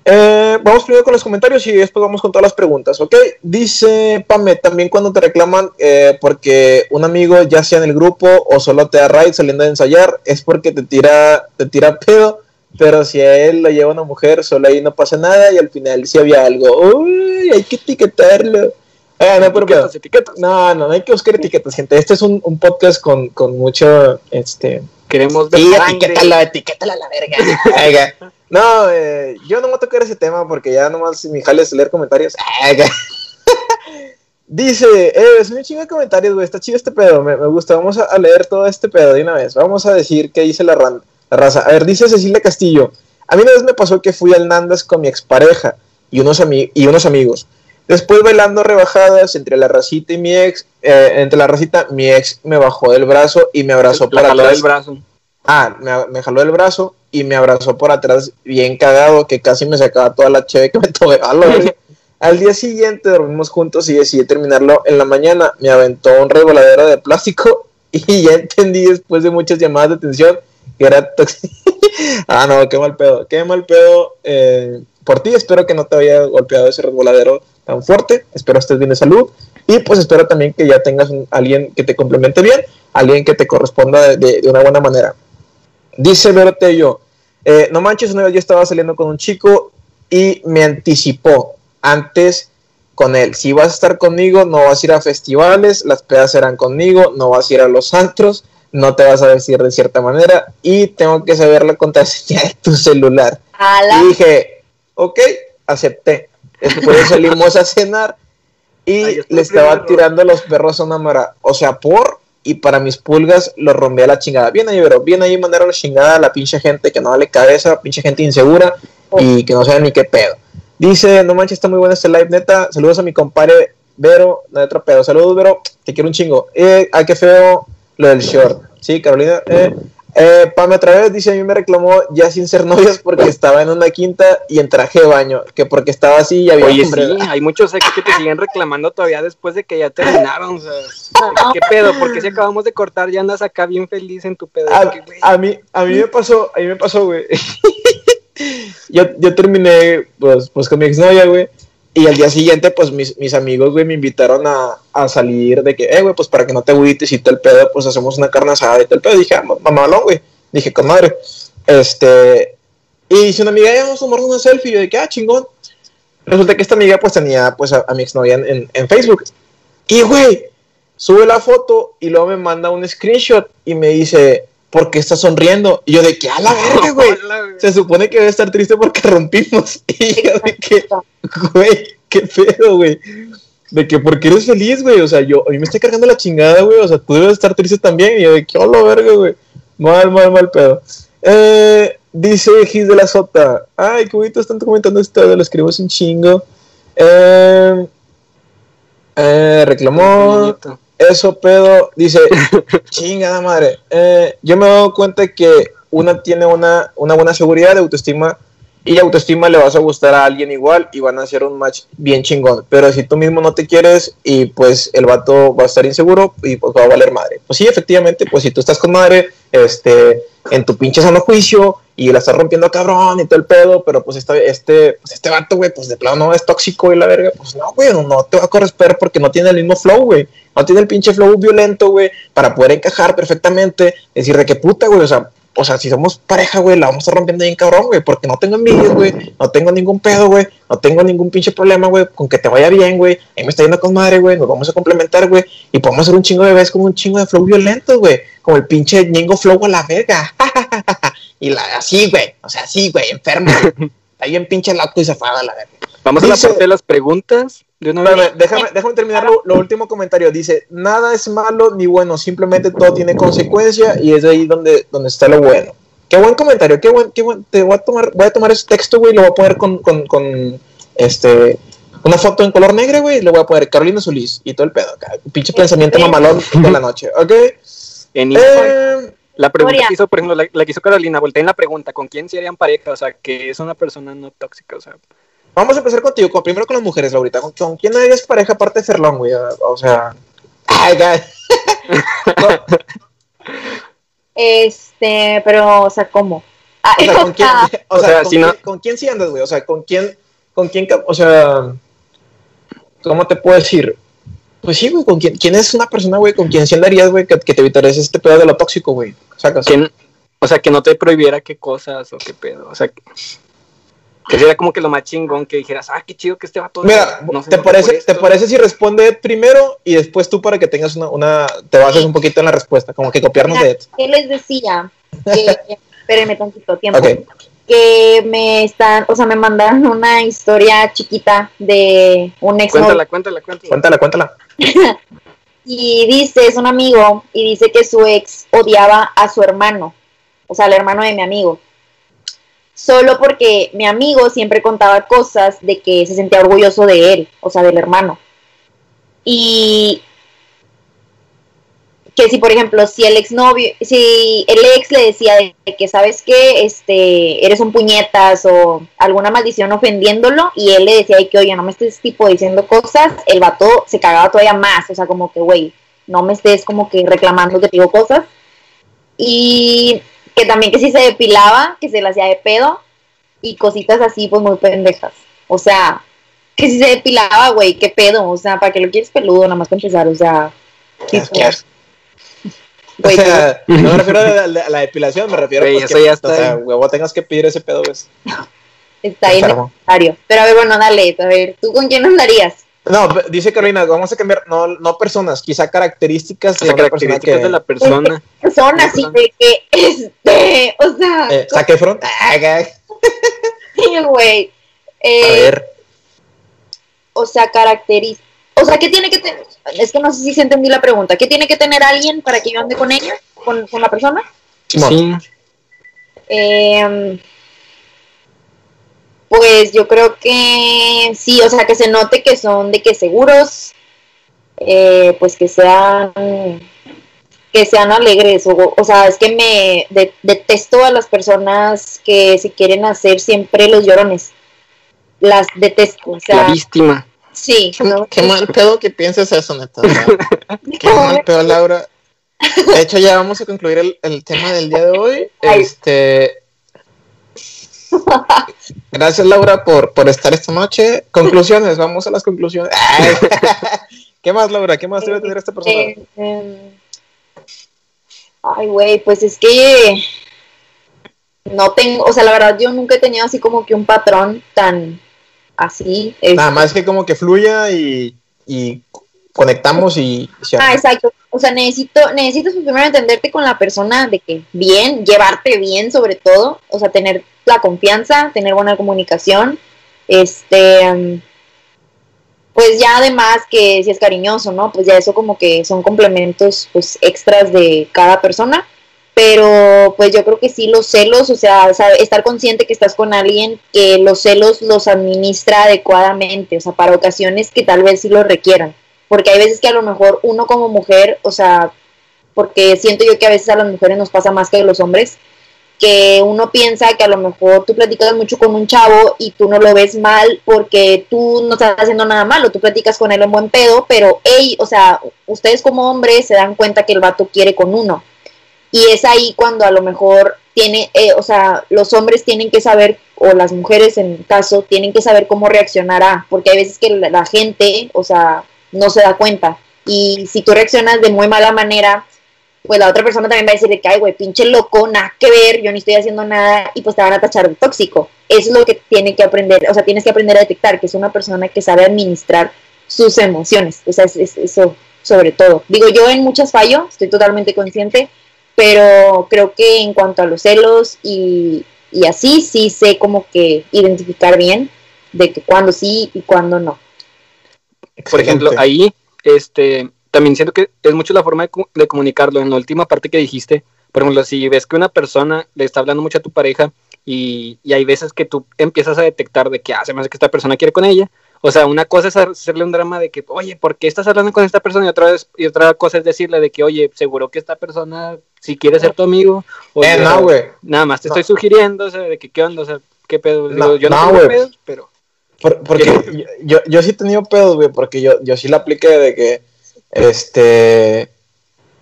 Eh, vamos primero con los comentarios y después vamos con todas las preguntas, ¿ok? Dice Pame, también cuando te reclaman eh, porque un amigo ya sea en el grupo o solo te da raid saliendo de ensayar, es porque te tira, te tira pedo, pero si a él lo lleva una mujer, solo ahí no pasa nada y al final si había algo, uy, hay que etiquetarlo. Eh, no, no, no, no hay que buscar etiquetas, gente. Este es un, un podcast con, con mucho, este... Queremos ver sí, etiquétalo, etiquétalo a la verga. No, eh, yo no voy a tocar ese tema porque ya nomás mi jale es leer comentarios. Dice, eh, es un chingo de comentarios, güey, está chido este pedo, me, gusta, vamos a, leer todo este pedo de una vez, vamos a decir qué dice la, la, raza. A ver, dice Cecilia Castillo, a mí una vez me pasó que fui al Nandas con mi expareja y unos, y unos amigos. Después bailando rebajadas entre la racita y mi ex, eh, entre la racita, mi ex me bajó del brazo y me abrazó para atrás. del brazo. Ah, me, me jaló del brazo y me abrazó por atrás bien cagado que casi me sacaba toda la cheve que me tomé. Al día siguiente dormimos juntos y decidí terminarlo en la mañana. Me aventó un revoladero de plástico y ya entendí después de muchas llamadas de atención que era tóxico. ah, no, qué mal pedo. Qué mal pedo eh, por ti. Espero que no te haya golpeado ese revoladero tan fuerte. Espero estés bien de salud. Y pues espero también que ya tengas alguien que te complemente bien, alguien que te corresponda de, de una buena manera. Dice Vero Tello, eh, no manches, una vez yo estaba saliendo con un chico y me anticipó antes con él. Si vas a estar conmigo, no vas a ir a festivales, las pedas serán conmigo, no vas a ir a los antros, no te vas a decir de cierta manera y tengo que saber la contraseña de tu celular. Y dije, ok, acepté. Después salimos a cenar y le estaba tirando los perros a una mara. O sea, por y para mis pulgas lo rompí a la chingada. Bien ahí, pero bien ahí mandaron la chingada a la pinche gente que no vale cabeza, pinche gente insegura y que no sabe ni qué pedo. Dice, no manches, está muy bueno este live, neta. Saludos a mi compadre Vero, no hay otro pedo. Saludos, Vero, te quiero un chingo. Eh, ay, qué feo lo del short. Sí, Carolina. Eh, eh, Pame otra vez dice, a mí me reclamó ya sin ser novios porque estaba en una quinta y en traje de baño, que porque estaba así y había Oye, sí, hay muchos ex que te siguen reclamando todavía después de que ya terminaron, o sea, ¿qué pedo? Porque si acabamos de cortar ya andas acá bien feliz en tu pedo. A, mí, a mí me pasó, a mí me pasó, güey. yo, yo terminé, pues, pues con mi exnovia, güey. Y al día siguiente, pues mis, mis amigos, güey, me invitaron a, a, salir de que, eh, güey, pues para que no te agüites y el pedo, pues hacemos una carne asada y el pedo. Dije, ah, mamalón, güey. Dije, comadre. Este. Y dice una amiga, ya vamos a tomar una selfie. Yo dije, ah, chingón. Resulta que esta amiga, pues tenía, pues a, mi exnovia en, en Facebook. Y, güey, sube la foto y luego me manda un screenshot y me dice, ¿por qué estás sonriendo? Y yo de que a la verga, güey. Se supone que debe estar triste porque rompimos. Y yo de que, güey, qué pedo, güey. De que, ¿por qué eres feliz, güey? O sea, yo, a mí me está cargando la chingada, güey. O sea, tú debes estar triste también. Y yo de que, hola, verga, güey. Mal, mal, mal pedo. Eh, dice Gis de la Sota. Ay, qué bonito están comentando esto. Lo escribo un chingo. Eh, eh, reclamó eso pedo, dice, chingada madre, eh, yo me he dado cuenta que una tiene una, una buena seguridad de autoestima y autoestima le vas a gustar a alguien igual y van a hacer un match bien chingón. Pero si tú mismo no te quieres y pues el vato va a estar inseguro y pues va a valer madre. Pues sí, efectivamente, pues si tú estás con madre, este, en tu pinche sano juicio y la estás rompiendo cabrón y todo el pedo, pero pues este, este, pues este vato, güey, pues de plano no es tóxico y la verga, pues no, güey, no, te va a corresponder porque no tiene el mismo flow, güey. No tiene el pinche flow violento, güey, para poder encajar perfectamente. Decir de qué puta, güey, o sea, o sea, si somos pareja, güey, la vamos a estar rompiendo bien cabrón, güey, porque no tengo envidia, güey, no tengo ningún pedo, güey, no tengo ningún pinche problema, güey, con que te vaya bien, güey, ahí me está yendo con madre, güey, nos vamos a complementar, güey, y podemos hacer un chingo de veces como un chingo de flow violento, güey, como el pinche ñengo flow a la verga, y la, así, güey, o sea, así, güey, enfermo, está bien pinche loco y se a la verga. Vamos a la parte de las preguntas. déjame, déjame terminar lo, último comentario. Dice, nada es malo ni bueno, simplemente todo tiene consecuencia y es ahí donde, donde está lo bueno. Qué buen comentario, qué buen, qué buen. Te voy a tomar, voy a tomar ese texto, güey, lo voy a poner con, con, con este una foto en color negro, güey, le voy a poner Carolina Solís y todo el pedo. Pinche pensamiento mamalón de la noche, ¿ok? En eh, la pregunta que hizo, por ejemplo, la, que hizo Carolina, voltea en la pregunta, ¿con quién serían pareja? O sea, que es una persona no tóxica, o sea. Vamos a empezar contigo, con, primero con las mujeres, Laurita. ¿Con, con quién eres pareja aparte de Ferlón, güey? O sea. Ay, Este, pero, o sea, ¿cómo? o sea, ¿con quién, o sea, si no... ¿con quién sí andas, güey? O sea, ¿con quién, con quién, o sea, ¿cómo te puedo decir? Pues sí, güey, ¿con quién, quién es una persona, güey, con quien sí andarías, güey, que, te evitarías este pedo de lo tóxico, güey? O sea, ¿Quién, o sea, que no te prohibiera qué cosas o qué pedo, o sea, que sería como que lo más chingón que dijeras, ah, qué chido que este vato. Mira, ¿te, parece, ¿te parece si responde primero y después tú para que tengas una, una te bases un poquito en la respuesta, como que copiarnos de esto? ¿Qué les decía? Que, espérenme tantito tiempo. Que me están, o sea, me mandaron una historia chiquita de un ex. Cuéntala, cuéntala, cuéntala. Cuéntala, cuéntala. y dice, es un amigo, y dice que su ex odiaba a su hermano, o sea, al hermano de mi amigo solo porque mi amigo siempre contaba cosas de que se sentía orgulloso de él, o sea, del hermano. Y que si, por ejemplo, si el exnovio, si el ex le decía de que, ¿sabes qué? Este, eres un puñetas o alguna maldición ofendiéndolo, y él le decía de que, oye, no me estés tipo diciendo cosas, el vato se cagaba todavía más, o sea, como que, güey, no me estés como que reclamando que te digo cosas. Y que también que si se depilaba, que se le hacía de pedo y cositas así, pues muy pendejas. O sea, que si se depilaba, güey, qué pedo, o sea, ¿para qué lo quieres peludo? Nada más para empezar, o sea. ¿Qué o sea, no me refiero a la, depilación, me refiero a pues, que, ya está o sea, huevo, tengas que pedir ese pedo, pues. Está ahí necesario. Pero a ver, bueno, dale, a ver, ¿tú con quién andarías? No, dice Carolina, vamos a cambiar, no, no personas, quizá características, de, características de la persona. Persona, sí, de que, este, o sea. Eh, saque front. sí, güey. Eh, a ver. o sea, caracteriza, o sea, ¿qué tiene que tener? Es que no sé si se entendí la pregunta. ¿Qué tiene que tener alguien para que yo ande con ella, con, con la persona? Sí. Eh, pues yo creo que sí, o sea, que se note que son de que seguros, eh, pues que sean que sean alegres, o, o sea, es que me de- detesto a las personas que se quieren hacer siempre los llorones. Las detesto, o La víctima. Sí. Qué, ¿no? qué mal pedo que pienses eso, neta. qué mal pedo, Laura. De hecho, ya vamos a concluir el, el tema del día de hoy. Ay. Este. Gracias, Laura, por, por estar esta noche. Conclusiones, vamos a las conclusiones. Ay. ¿Qué más, Laura? ¿Qué más debe tener esta persona? Eh, em, ay, güey, pues es que no tengo, o sea, la verdad yo nunca he tenido así como que un patrón tan así. este, Nada más que como que fluya y, y conectamos y. se Ah, exacto. O sea, necesito, necesitas primero entenderte con la persona de que bien, llevarte bien sobre todo, o sea, tener la confianza, tener buena comunicación, este, pues ya además que si es cariñoso, ¿no? Pues ya eso como que son complementos pues extras de cada persona, pero pues yo creo que sí los celos, o sea, estar consciente que estás con alguien que los celos los administra adecuadamente, o sea, para ocasiones que tal vez sí los requieran porque hay veces que a lo mejor uno como mujer, o sea, porque siento yo que a veces a las mujeres nos pasa más que a los hombres, que uno piensa que a lo mejor tú platicas mucho con un chavo y tú no lo ves mal porque tú no estás haciendo nada malo, tú platicas con él en buen pedo, pero hey, o sea, ustedes como hombres se dan cuenta que el vato quiere con uno. Y es ahí cuando a lo mejor tiene, eh, o sea, los hombres tienen que saber, o las mujeres en caso, tienen que saber cómo reaccionar a, porque hay veces que la, gente, o sea, no se da cuenta. Y si tú reaccionas de muy mala manera, pues la otra persona también va a decir de que, ay, güey, pinche loco, nada que ver, yo ni estoy haciendo nada, y pues te van a tachar de tóxico. Eso es lo que tiene que aprender, o sea, tienes que aprender a detectar, que es una persona que sabe administrar sus emociones, o sea, es, es- eso sobre todo. Digo, yo en muchas fallo, estoy totalmente consciente, pero creo que en cuanto a los celos y, y así, sí sé como que identificar bien de que cuando sí y cuando no. Por ejemplo, ahí, este, también siento que es mucho la forma de, de comunicarlo. En la última parte que dijiste, por ejemplo, si ves que una persona le está hablando mucho a tu pareja y, y hay veces que tú empiezas a detectar de que, ah, se me hace que esta persona quiere con ella. O sea, una cosa es hacerle un drama de que, oye, ¿por qué estás hablando con esta persona? Y otra, vez, y otra cosa es decirle de que, oye, seguro que esta persona si quiere ser tu amigo. O Eh, no, güey. Nada más te No. estoy sugiriendo, o sea, de que, ¿qué onda? O sea, ¿qué pedo? Digo, No, yo no, tengo pedos, pero... Por- porque yo, yo, yo sí he tenido pedos, güey, porque yo, yo sí la apliqué de que, este,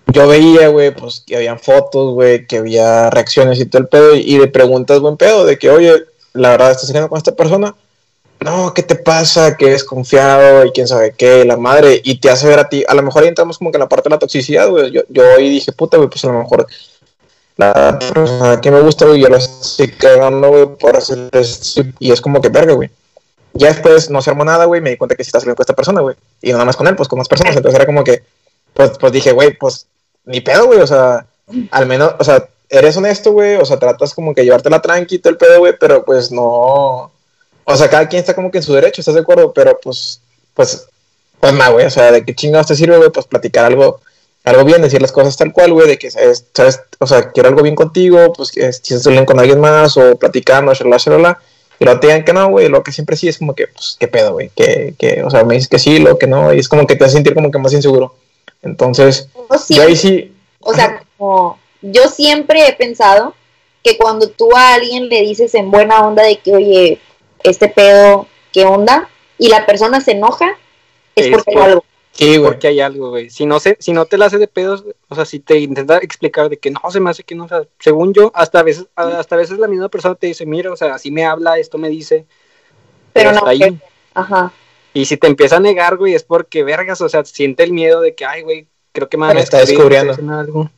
yo veía, güey, pues que habían fotos, güey, que había reacciones y todo el pedo, y, y de preguntas buen pedo, de que, oye, la verdad, ¿estás saliendo con esta persona? No, ¿qué te pasa? Que eres confiado y quién sabe qué, la madre, y te hace ver a ti, a lo mejor ahí entramos como que en la parte de la toxicidad, güey, yo, yo ahí dije, puta, güey, pues a lo mejor la persona que me gusta, güey, yo la estoy cagando, güey, por hacer esto, y es como que verga, güey ya después no se armó nada, güey, me di cuenta que sí estaba saliendo con esta persona, güey. Y nada más con él, pues con más personas. Entonces era como que, pues, pues dije, güey, pues ni pedo, güey. O sea, al menos, o sea, eres honesto, güey. O sea, tratas como que llevártela tranquilo el pedo, güey, pero pues no. O sea, cada quien está como que en su derecho, ¿estás de acuerdo? Pero pues, pues, pues nada, güey. O sea, de qué chingados te sirve, güey, pues platicar algo, algo bien, decir las cosas tal cual, güey, de que, ¿sabes? ¿sabes? O sea, quiero algo bien contigo, pues que si estás bien con alguien más o platicando, shalala, shalala y luego te digan que no, güey, lo que siempre sí es como que, pues, qué pedo, güey, que, que, o sea, me dices que sí, lo que no, y es como que te hace sentir como que más inseguro. Entonces, sí, yo ahí sí, o sea, como yo siempre he pensado que cuando tú a alguien le dices en buena onda de que, oye, este pedo, ¿qué onda? Y la persona se enoja, es, Es porque hay algo. sí, güey, Porque hay algo, güey. Si no se, si no te la haces de pedos, o sea, si te intenta explicar de que no se me hace que no, o sea, según yo, hasta a veces, hasta a veces la misma persona te dice, mira, o sea, así me habla, esto me dice, Pero pero no, hasta ahí. que- Ajá. Y si te empieza a negar, güey, es porque vergas, o sea, siente el miedo de que, ay, güey, creo que me Me está descubriendo. algo.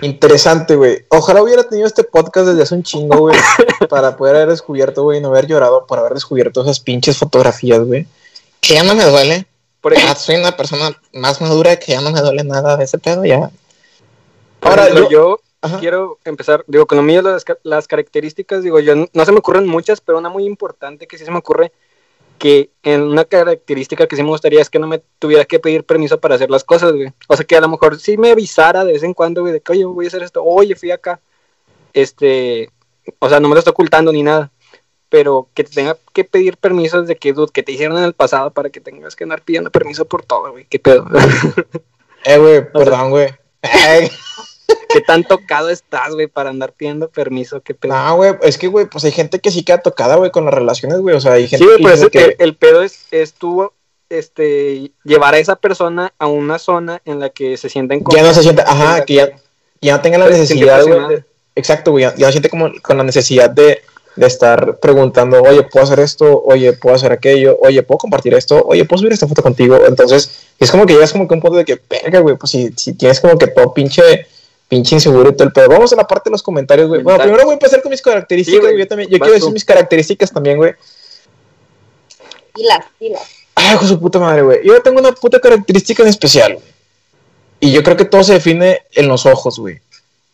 Interesante, güey. Ojalá hubiera tenido este podcast desde hace un chingo, güey, para poder haber descubierto, güey, y no haber llorado por haber descubierto esas pinches fotografías, güey. Que ya no me duele. Por ejemplo, Ya soy una persona más madura que ya no me duele nada de ese pedo, ya. Ahora, ejemplo, yo, quiero empezar, digo, con lo mío, las, ca- las características, digo, yo no, no se me ocurren muchas, pero una muy importante que sí se me ocurre que en una característica que sí me gustaría es que no me tuviera que pedir permiso para hacer las cosas, güey. O sea, que a lo mejor sí me avisara de vez en cuando, güey, de que, oye, voy a hacer esto, oye, fui acá. Este, o sea, no me lo estoy ocultando ni nada. Pero que te tenga que pedir permisos de que, dude, que te hicieron en el pasado para que tengas que andar pidiendo permiso por todo, güey. ¿Qué pedo? Eh, güey, perdón, güey. ¿Qué tan tocado estás, güey, para andar pidiendo permiso? ¿Qué pedo? No, güey, es que, güey, pues hay gente que sí queda tocada, güey, con las relaciones, güey. O sea, hay gente Sí, que pero es, que- el, el pedo es, es tú, este, llevar a esa persona a una zona en la que se sienten ya no se confianza, ajá, que ya, ya no tenga la necesidad, güey. Exacto, güey, ya, ya no siente como con la necesidad de, de estar preguntando, oye, ¿puedo hacer esto? Oye, ¿puedo hacer aquello? Oye, ¿puedo compartir esto? Oye, ¿puedo subir esta foto contigo? Entonces, es como que llegas como que un punto de que, verga, güey, pues si, si tienes como que todo pinche, pinche inseguro y todo el pedo. Vamos a la parte de los comentarios, güey. Bueno, primero voy a empezar con mis características, Sí, güey. Yo también, yo quiero decir mis características también, güey. Pilas, pilas. Ay, hijo su puta madre, güey. Yo tengo una puta característica en especial, güey. Y yo creo que todo se define en los ojos, güey.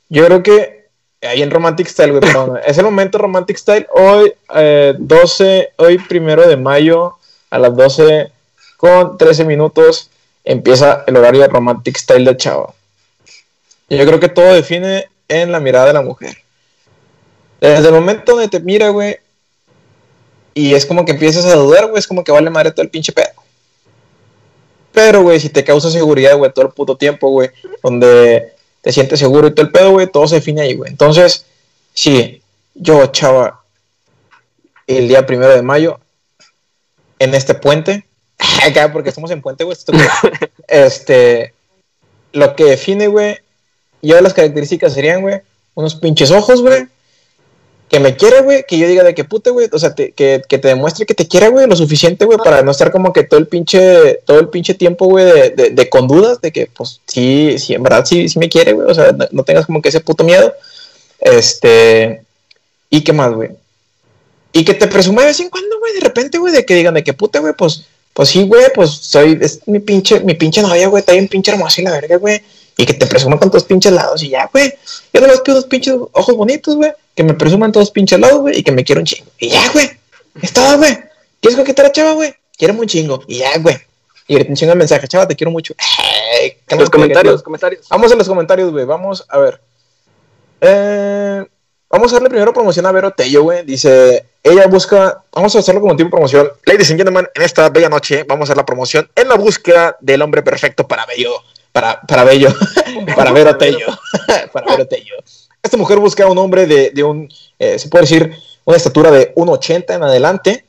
Yo creo que ahí en Romantic Style, güey, perdón. es el momento Romantic Style. Hoy, eh, 12, hoy primero de mayo, a las 12 con 13 minutos, empieza el horario de Romantic Style de Chava. Yo creo que todo define en la mirada de la mujer. Desde el momento donde te mira, güey, y es como que empiezas a dudar, güey, es como que vale madre todo el pinche pedo. Pero, güey, si te causa seguridad, güey, todo el puto tiempo, güey, donde te sientes seguro y todo el pedo, güey, todo se define ahí, güey. Entonces, sí, yo, chava, el día primero de mayo, en este puente, acá porque estamos en puente, güey, este, lo que define, güey, yo las características serían, güey, unos pinches ojos, güey, que me quiera, güey, que yo diga de que puta, güey, o sea, te- que, que te demuestre que te quiera, güey, lo suficiente, güey, para no estar como que todo el pinche, todo el pinche tiempo, güey, de, de, de con dudas, de que, pues, sí, sí, en verdad, sí, sí me quiere, güey, o sea, no, tengas como que ese puto miedo, este, y qué más, güey, y que te presuma de vez en cuando, güey, de repente, güey, de que digan de que puta, güey, pues, pues sí, güey, pues soy, es mi pinche, mi pinche novia, güey, está bien pinche hermosa y la verga, güey, y que te presuma con todos pinches lados y ya, güey, yo nomás pido unos pinches ojos bonitos, güey, que me presuman todos pinches lados, güey, y que me quiero un chingo. Y ya, güey. Es todo, güey. ¿Quieres coquetar a chava, güey? Quiero un chingo. Y ya, güey. Y ahorita un chingo de mensaje, chava, te quiero mucho. Ay, ¿qué Los los comentarios. Vamos a los comentarios, güey. Vamos a ver. Eh, vamos a darle primero promoción a Vero Tello, güey. Dice, ella busca, vamos a hacerlo como tipo de promoción. Ladies and gentlemen, en esta bella noche vamos a hacer la promoción en la búsqueda del hombre perfecto para Bello. Para, para Bello. para Vero Tello. para Vero Tello. Esta mujer busca un hombre de, de un, eh, se puede decir, una estatura de 1,80 en adelante.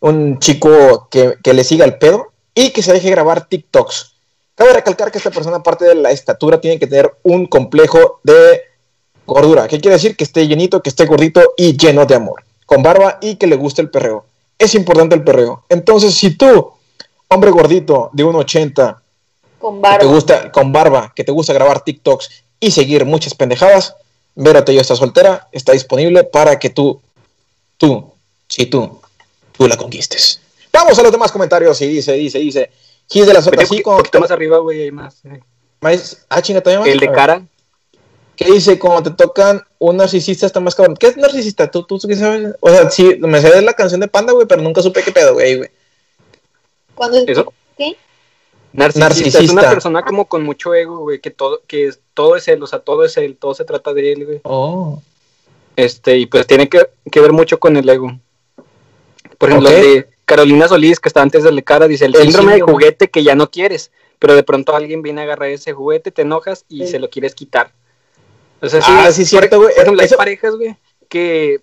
Un chico que, que le siga el pedo y que se deje grabar TikToks. Cabe recalcar que esta persona, aparte de la estatura, tiene que tener un complejo de gordura. ¿Qué quiere decir? Que esté llenito, que esté gordito y lleno de amor. Con barba y que le guste el perreo. Es importante el perreo. Entonces, si tú, hombre gordito de 1,80, Con que te barba. gusta, con barba, que te gusta grabar TikToks y seguir muchas pendejadas, Vero Tello está soltera, está disponible para que tú, tú, sí, tú, tú la conquistes. Vamos a los demás comentarios y dice, dice, dice. Gis de la Sota, sí, un como poquito más arriba, güey, hay más. eh. más- Ah, chinga, todavía más. El de cara. ¿Qué dice? Cuando te tocan un narcisista está más cabrón. ¿Qué es narcisista? ¿Tú, tú qué sabes? O sea, sí, me sé de la canción de Panda, güey, pero nunca supe qué pedo, güey, güey. Cuando ¿Eso? ¿Qué? Narcisista, es una persona como con mucho ego, güey, que todo, que es- todo es él, o sea, todo es él, todo se trata de él, güey. Oh. Este, y pues tiene que, que ver mucho con el ego. Por ejemplo, de Carolina Solís, que está antes de cara, dice el, El síndrome de juguete que ya no quieres, pero de pronto alguien viene a agarrar ese juguete, te enojas y Sí. se lo quieres quitar. O sea, Ah, sí, cierto, güey. Por ejemplo, hay parejas, güey, que,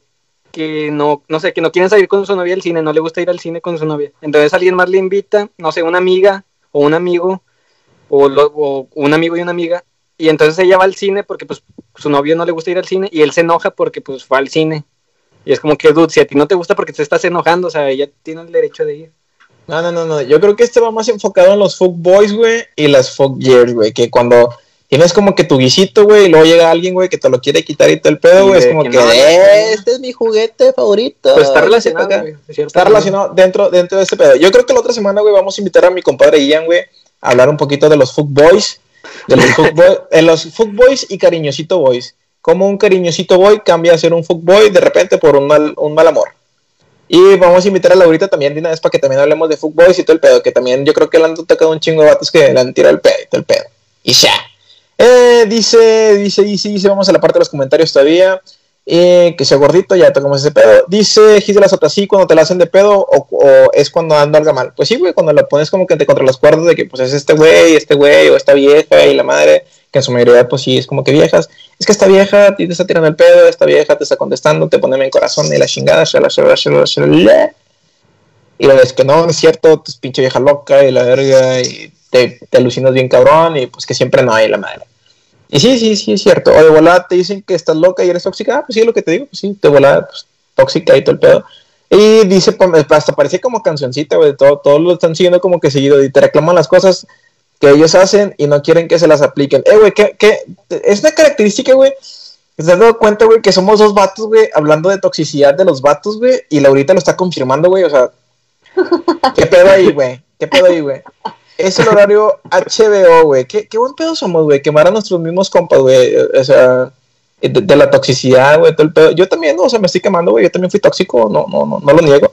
que no, no sé, que no quieren salir con su novia al cine, no le gusta ir al cine con su novia. Entonces alguien más le invita, no sé, una amiga o un amigo, o, lo- un amigo y una amiga, y entonces ella va al cine porque pues su novio no le gusta ir al cine y él se enoja porque pues fue al cine. Y es como que, dude, si a ti no te gusta porque te estás enojando, o sea, ella tiene el derecho de ir. No, no, no, no. Yo creo que este va más enfocado en los folk boys, güey, y las years, güey. Que cuando tienes como que tu guisito, güey, y luego llega alguien, güey, que te lo quiere quitar y todo el pedo, güey. Es como que no, "Eh, no". este es mi juguete favorito. Pues está relacionado, güey, Está relacionado dentro, dentro de este pedo. Yo creo que la otra semana, güey, vamos a invitar a mi compadre Ian, güey, a hablar un poquito de los boys. De los folk boy- de los boys y cariñosito boys. Como un cariñosito boy cambia a ser un boy de repente por un mal, un mal amor. Y vamos a invitar a Laurita también de una vez para que también hablemos de fútbol y todo el pedo, que también yo creo que le han tocado un chingo de vatos que le han tirado el pedo y todo el pedo. Y ya. Eh, dice, dice, dice, dice, vamos a la parte de los comentarios todavía. Eh, que sea gordito, ya tocamos ese pedo. Dice Gis de las otras, sí, cuando te la hacen de pedo o, es cuando anda algo mal. Pues sí, güey, cuando lo pones como que te contra los cuerdos de que pues es este güey, este güey o esta vieja y la madre, que en su mayoría pues sí es como que viejas. Es que esta vieja te está tirando el pedo, esta vieja te está contestando, te pone en corazón y la chingada, shala, shala, shala, y lo ves que no, es cierto, es pinche vieja loca y la verga y te, te alucinas bien cabrón y pues que siempre no hay la madre. Y sí, sí, sí, es cierto. O de volada te dicen que estás loca y eres tóxica. Ah, pues sí, es lo que te digo. Pues sí, de volada, pues, tóxica y todo el pedo. Y dice, hasta parece como cancioncita, güey. Todo, todos lo están siguiendo como que seguido y te reclaman las cosas que ellos hacen y no quieren que se las apliquen. Eh, güey, ¿qué, qué? Es una característica, güey. ¿Te has dado cuenta, güey, que somos dos vatos, güey, hablando de toxicidad de los vatos, güey? Y Laurita lo está confirmando, güey. O sea, ¿qué pedo ahí, güey? ¿Qué pedo ahí, güey? Es el horario HBO, güey. ¿Qué, qué buen pedo somos, güey. Quemar a nuestros mismos compas, güey. O sea, de, la toxicidad, güey, todo el pedo. Yo también, no, o sea, me estoy quemando, güey. Yo también fui tóxico, no, no, no, no lo niego.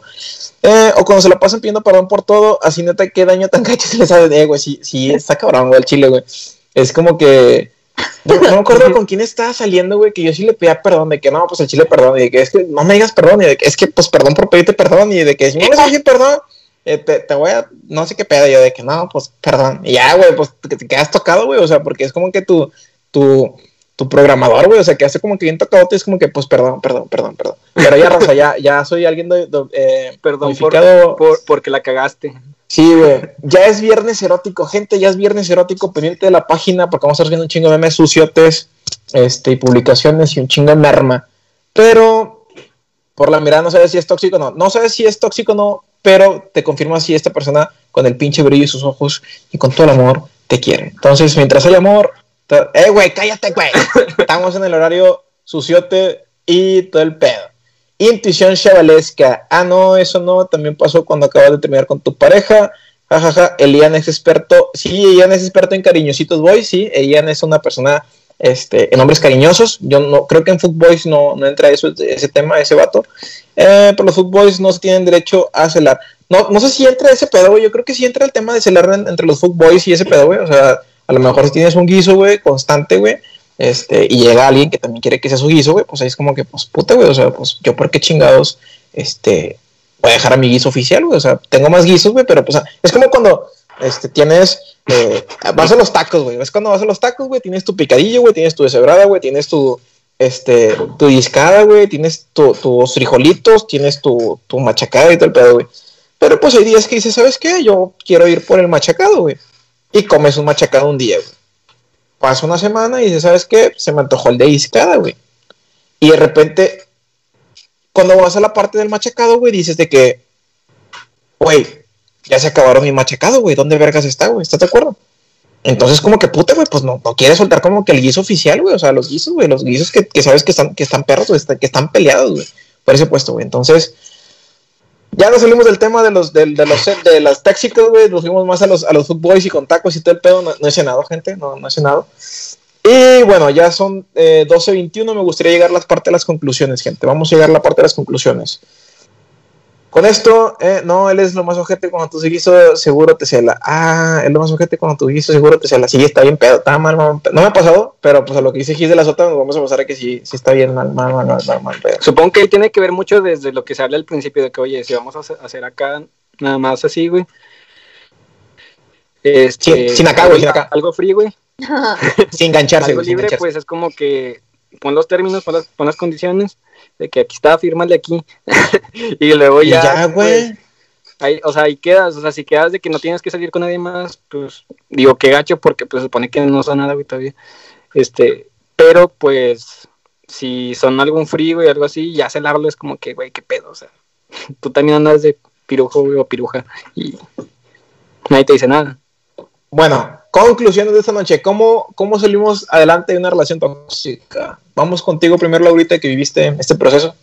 Eh, o cuando se la pasan pidiendo perdón por todo, así neta, qué daño tan gacho se les hace de, güey. Sí, sí, está cabrón, güey, el chile, güey. Es como que. No, me acuerdo con quién estaba saliendo, güey, que yo sí le pedía perdón, de que no, pues el chile perdón, y de que es que no me digas perdón, y de que es que, pues perdón por pedirte perdón, y de que si no me perdón, eh, te, voy a, no sé qué pedo, yo de que no, pues perdón, y ya, güey, pues te, te quedas tocado, güey, o sea, porque es como que tu, tu, tu programador, güey, o sea, que hace como que bien tocado, es como que, pues perdón, perdón, perdón, perdón. Pero ya, Raza, ya, ya soy alguien de, eh, perdón por, porque la cagaste. Sí, güey. Ya es viernes erótico, gente. Ya es viernes erótico. Pendiente de la página porque vamos a estar viendo un chingo de memes suciotes este, y publicaciones y un chingo de merma. Pero por la mirada no sabes si es tóxico o no. No sabes si es tóxico o no, pero te confirma si esta persona con el pinche brillo y sus ojos y con todo el amor te quiere. Entonces, mientras hay amor, eh, güey, cállate, güey. Estamos en el horario suciote y todo el pedo. Intuición chavalesca. Ah, no, eso no. También pasó cuando acabas de terminar con tu pareja. Jajaja. Elian es experto. Sí, Elian es experto en cariñositos boys. Sí, Elian es una persona este, en hombres cariñosos. Yo no creo que en Footboys no, no entra eso, ese tema, ese vato. Eh, pero los Footboys no se tienen derecho a celar. No, no sé si entra ese pedo, güey. Yo creo que sí entra el tema de celar entre los Footboys y ese pedo, güey. O sea, a lo mejor si tienes un guiso, güey, constante, güey. Este, y llega alguien que también quiere que sea su guiso, güey, pues ahí es como que, pues puta, güey, o sea, pues yo por qué chingados, este, voy a dejar a mi guiso oficial, güey, o sea, tengo más guisos, güey, pero pues es como cuando, este, tienes, vas a los tacos, güey. Es cuando vas a los tacos, güey, tienes tu picadillo, güey, tienes tu deshebrada, güey, tienes tu, este, tu discada, güey, tienes tus frijolitos, tienes tu, tu machacada y todo el pedo, güey. Pero pues hay días que dices, ¿sabes qué? Yo quiero ir por el machacado, güey. Y comes un machacado un día, güey. Pasa una semana y dices, ¿sabes qué? Se me antojó el de discada, güey. Y de repente, cuando vas a la parte del machacado, güey, dices de que, güey, ya se acabaron mi machacado, güey. ¿Dónde vergas está, güey? ¿Estás de acuerdo? Entonces, como que puta, güey, pues no, no quieres soltar como que el guiso oficial, güey. O sea, los guisos, güey, los guisos que, que, sabes que están, que están perros, güey, que están peleados, güey, por ese puesto, güey. Entonces, ya nos salimos del tema de los, de, de los de las tóxicas, güey. Nos fuimos más a los, a los footboys y con tacos y todo el pedo. No, no he cenado, gente, no, no he cenado. Y bueno, ya son eh, 12.21. Me gustaría llegar a la parte de las conclusiones, gente. Vamos a llegar a la parte de las conclusiones. Con esto, eh, no, él es lo más ojete cuando tu guiso seguro te cela. Ah, él es lo más ojete cuando tu guiso seguro te cela. Sí, está bien pedo, está mal, mal, No me ha pasado, pero pues a lo que dice Gis de la Sota, nos vamos a pasar a que sí, sí está bien mal, mal, mal, mal, mal, pedo. Supongo que tiene que ver mucho desde lo que se habla al principio de que, oye, si vamos a hacer acá nada más así, güey. Este, sin, acá, güey, sin acá. Algo frío, güey. sin engancharse, Algo libre, pues es como que pon los términos, pon las, pon las condiciones de que aquí está, de aquí. y luego ya. ya, güey. Pues, ahí, o sea, ahí quedas, o sea, si quedas de que no tienes que salir con nadie más, pues digo que gacho porque pues se supone que no son nada, güey, todavía. Este, pero pues si son algún frío y algo así, ya celarlo es como que, güey, qué pedo, o sea, tú también andas de pirujo, güey, o piruja y nadie te dice nada. Bueno, conclusiones de esta noche. ¿Cómo, ¿Cómo salimos adelante de una relación tóxica? Vamos contigo primero, Laurita, que viviste este proceso.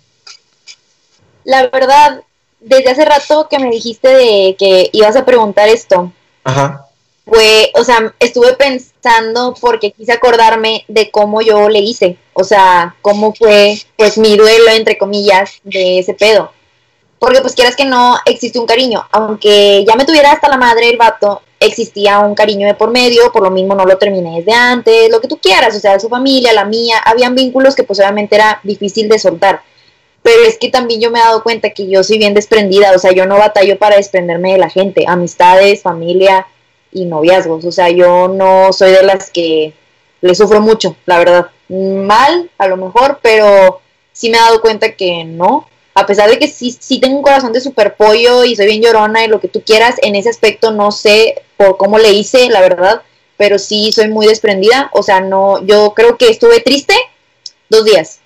La verdad, desde hace rato que me dijiste de que ibas a preguntar esto. Ajá. Fue, o sea, estuve pensando porque quise acordarme de cómo yo le hice. O sea, cómo fue, pues, mi duelo, entre comillas, de ese pedo. porque pues quieras que no, existe un cariño. Aunque ya me tuviera hasta la madre el vato, existía un cariño de por medio, por lo mismo no lo terminé desde antes, lo que tú quieras, o sea, su familia, la mía, habían vínculos que pues obviamente era difícil de soltar. Pero es que también yo me he dado cuenta que yo soy bien desprendida, o sea, yo no batallo para desprenderme de la gente, amistades, familia y noviazgos, o sea, yo no soy de las que le sufro mucho, la verdad. Mal, a lo mejor, pero sí me he dado cuenta que no, a pesar de que sí, sí tengo un corazón de super pollo y soy bien llorona y lo que tú quieras, en ese aspecto no sé por cómo le hice, la verdad, pero sí soy muy desprendida, o sea, no, yo creo que estuve triste dos días.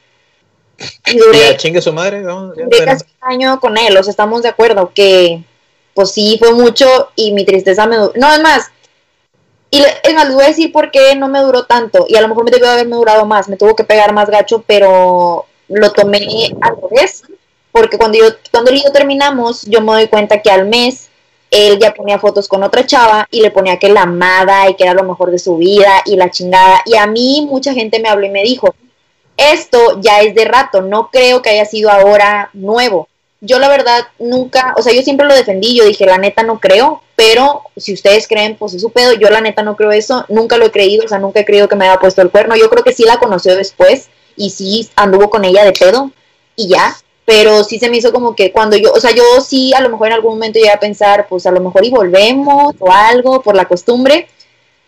Y duré, chingue su madre, ¿no? casi un año con él, o sea, estamos de acuerdo que pues sí fue mucho y mi tristeza me no, es más, y es más, les voy a decir por qué no me duró tanto, y a lo mejor me debió haberme durado más, me tuvo que pegar más gacho, pero lo tomé al revés, porque cuando yo, cuando él y yo terminamos, yo me doy cuenta que al mes él ya ponía fotos con otra chava y le ponía que la amada y que era lo mejor de su vida y la chingada. Y a mí mucha gente me habló y me dijo, esto ya es de rato, no creo que haya sido ahora nuevo. Yo la verdad nunca, o sea, yo siempre lo defendí, yo dije, la neta no creo, pero si ustedes creen, pues es su pedo, yo la neta no creo eso, nunca lo he creído, o sea, nunca he creído que me haya puesto el cuerno, yo creo que sí la conoció después y sí anduvo con ella de pedo y ya, pero sí se me hizo como que cuando yo, o sea, yo sí a lo mejor en algún momento llegué a pensar, pues a lo mejor y volvemos o algo por la costumbre,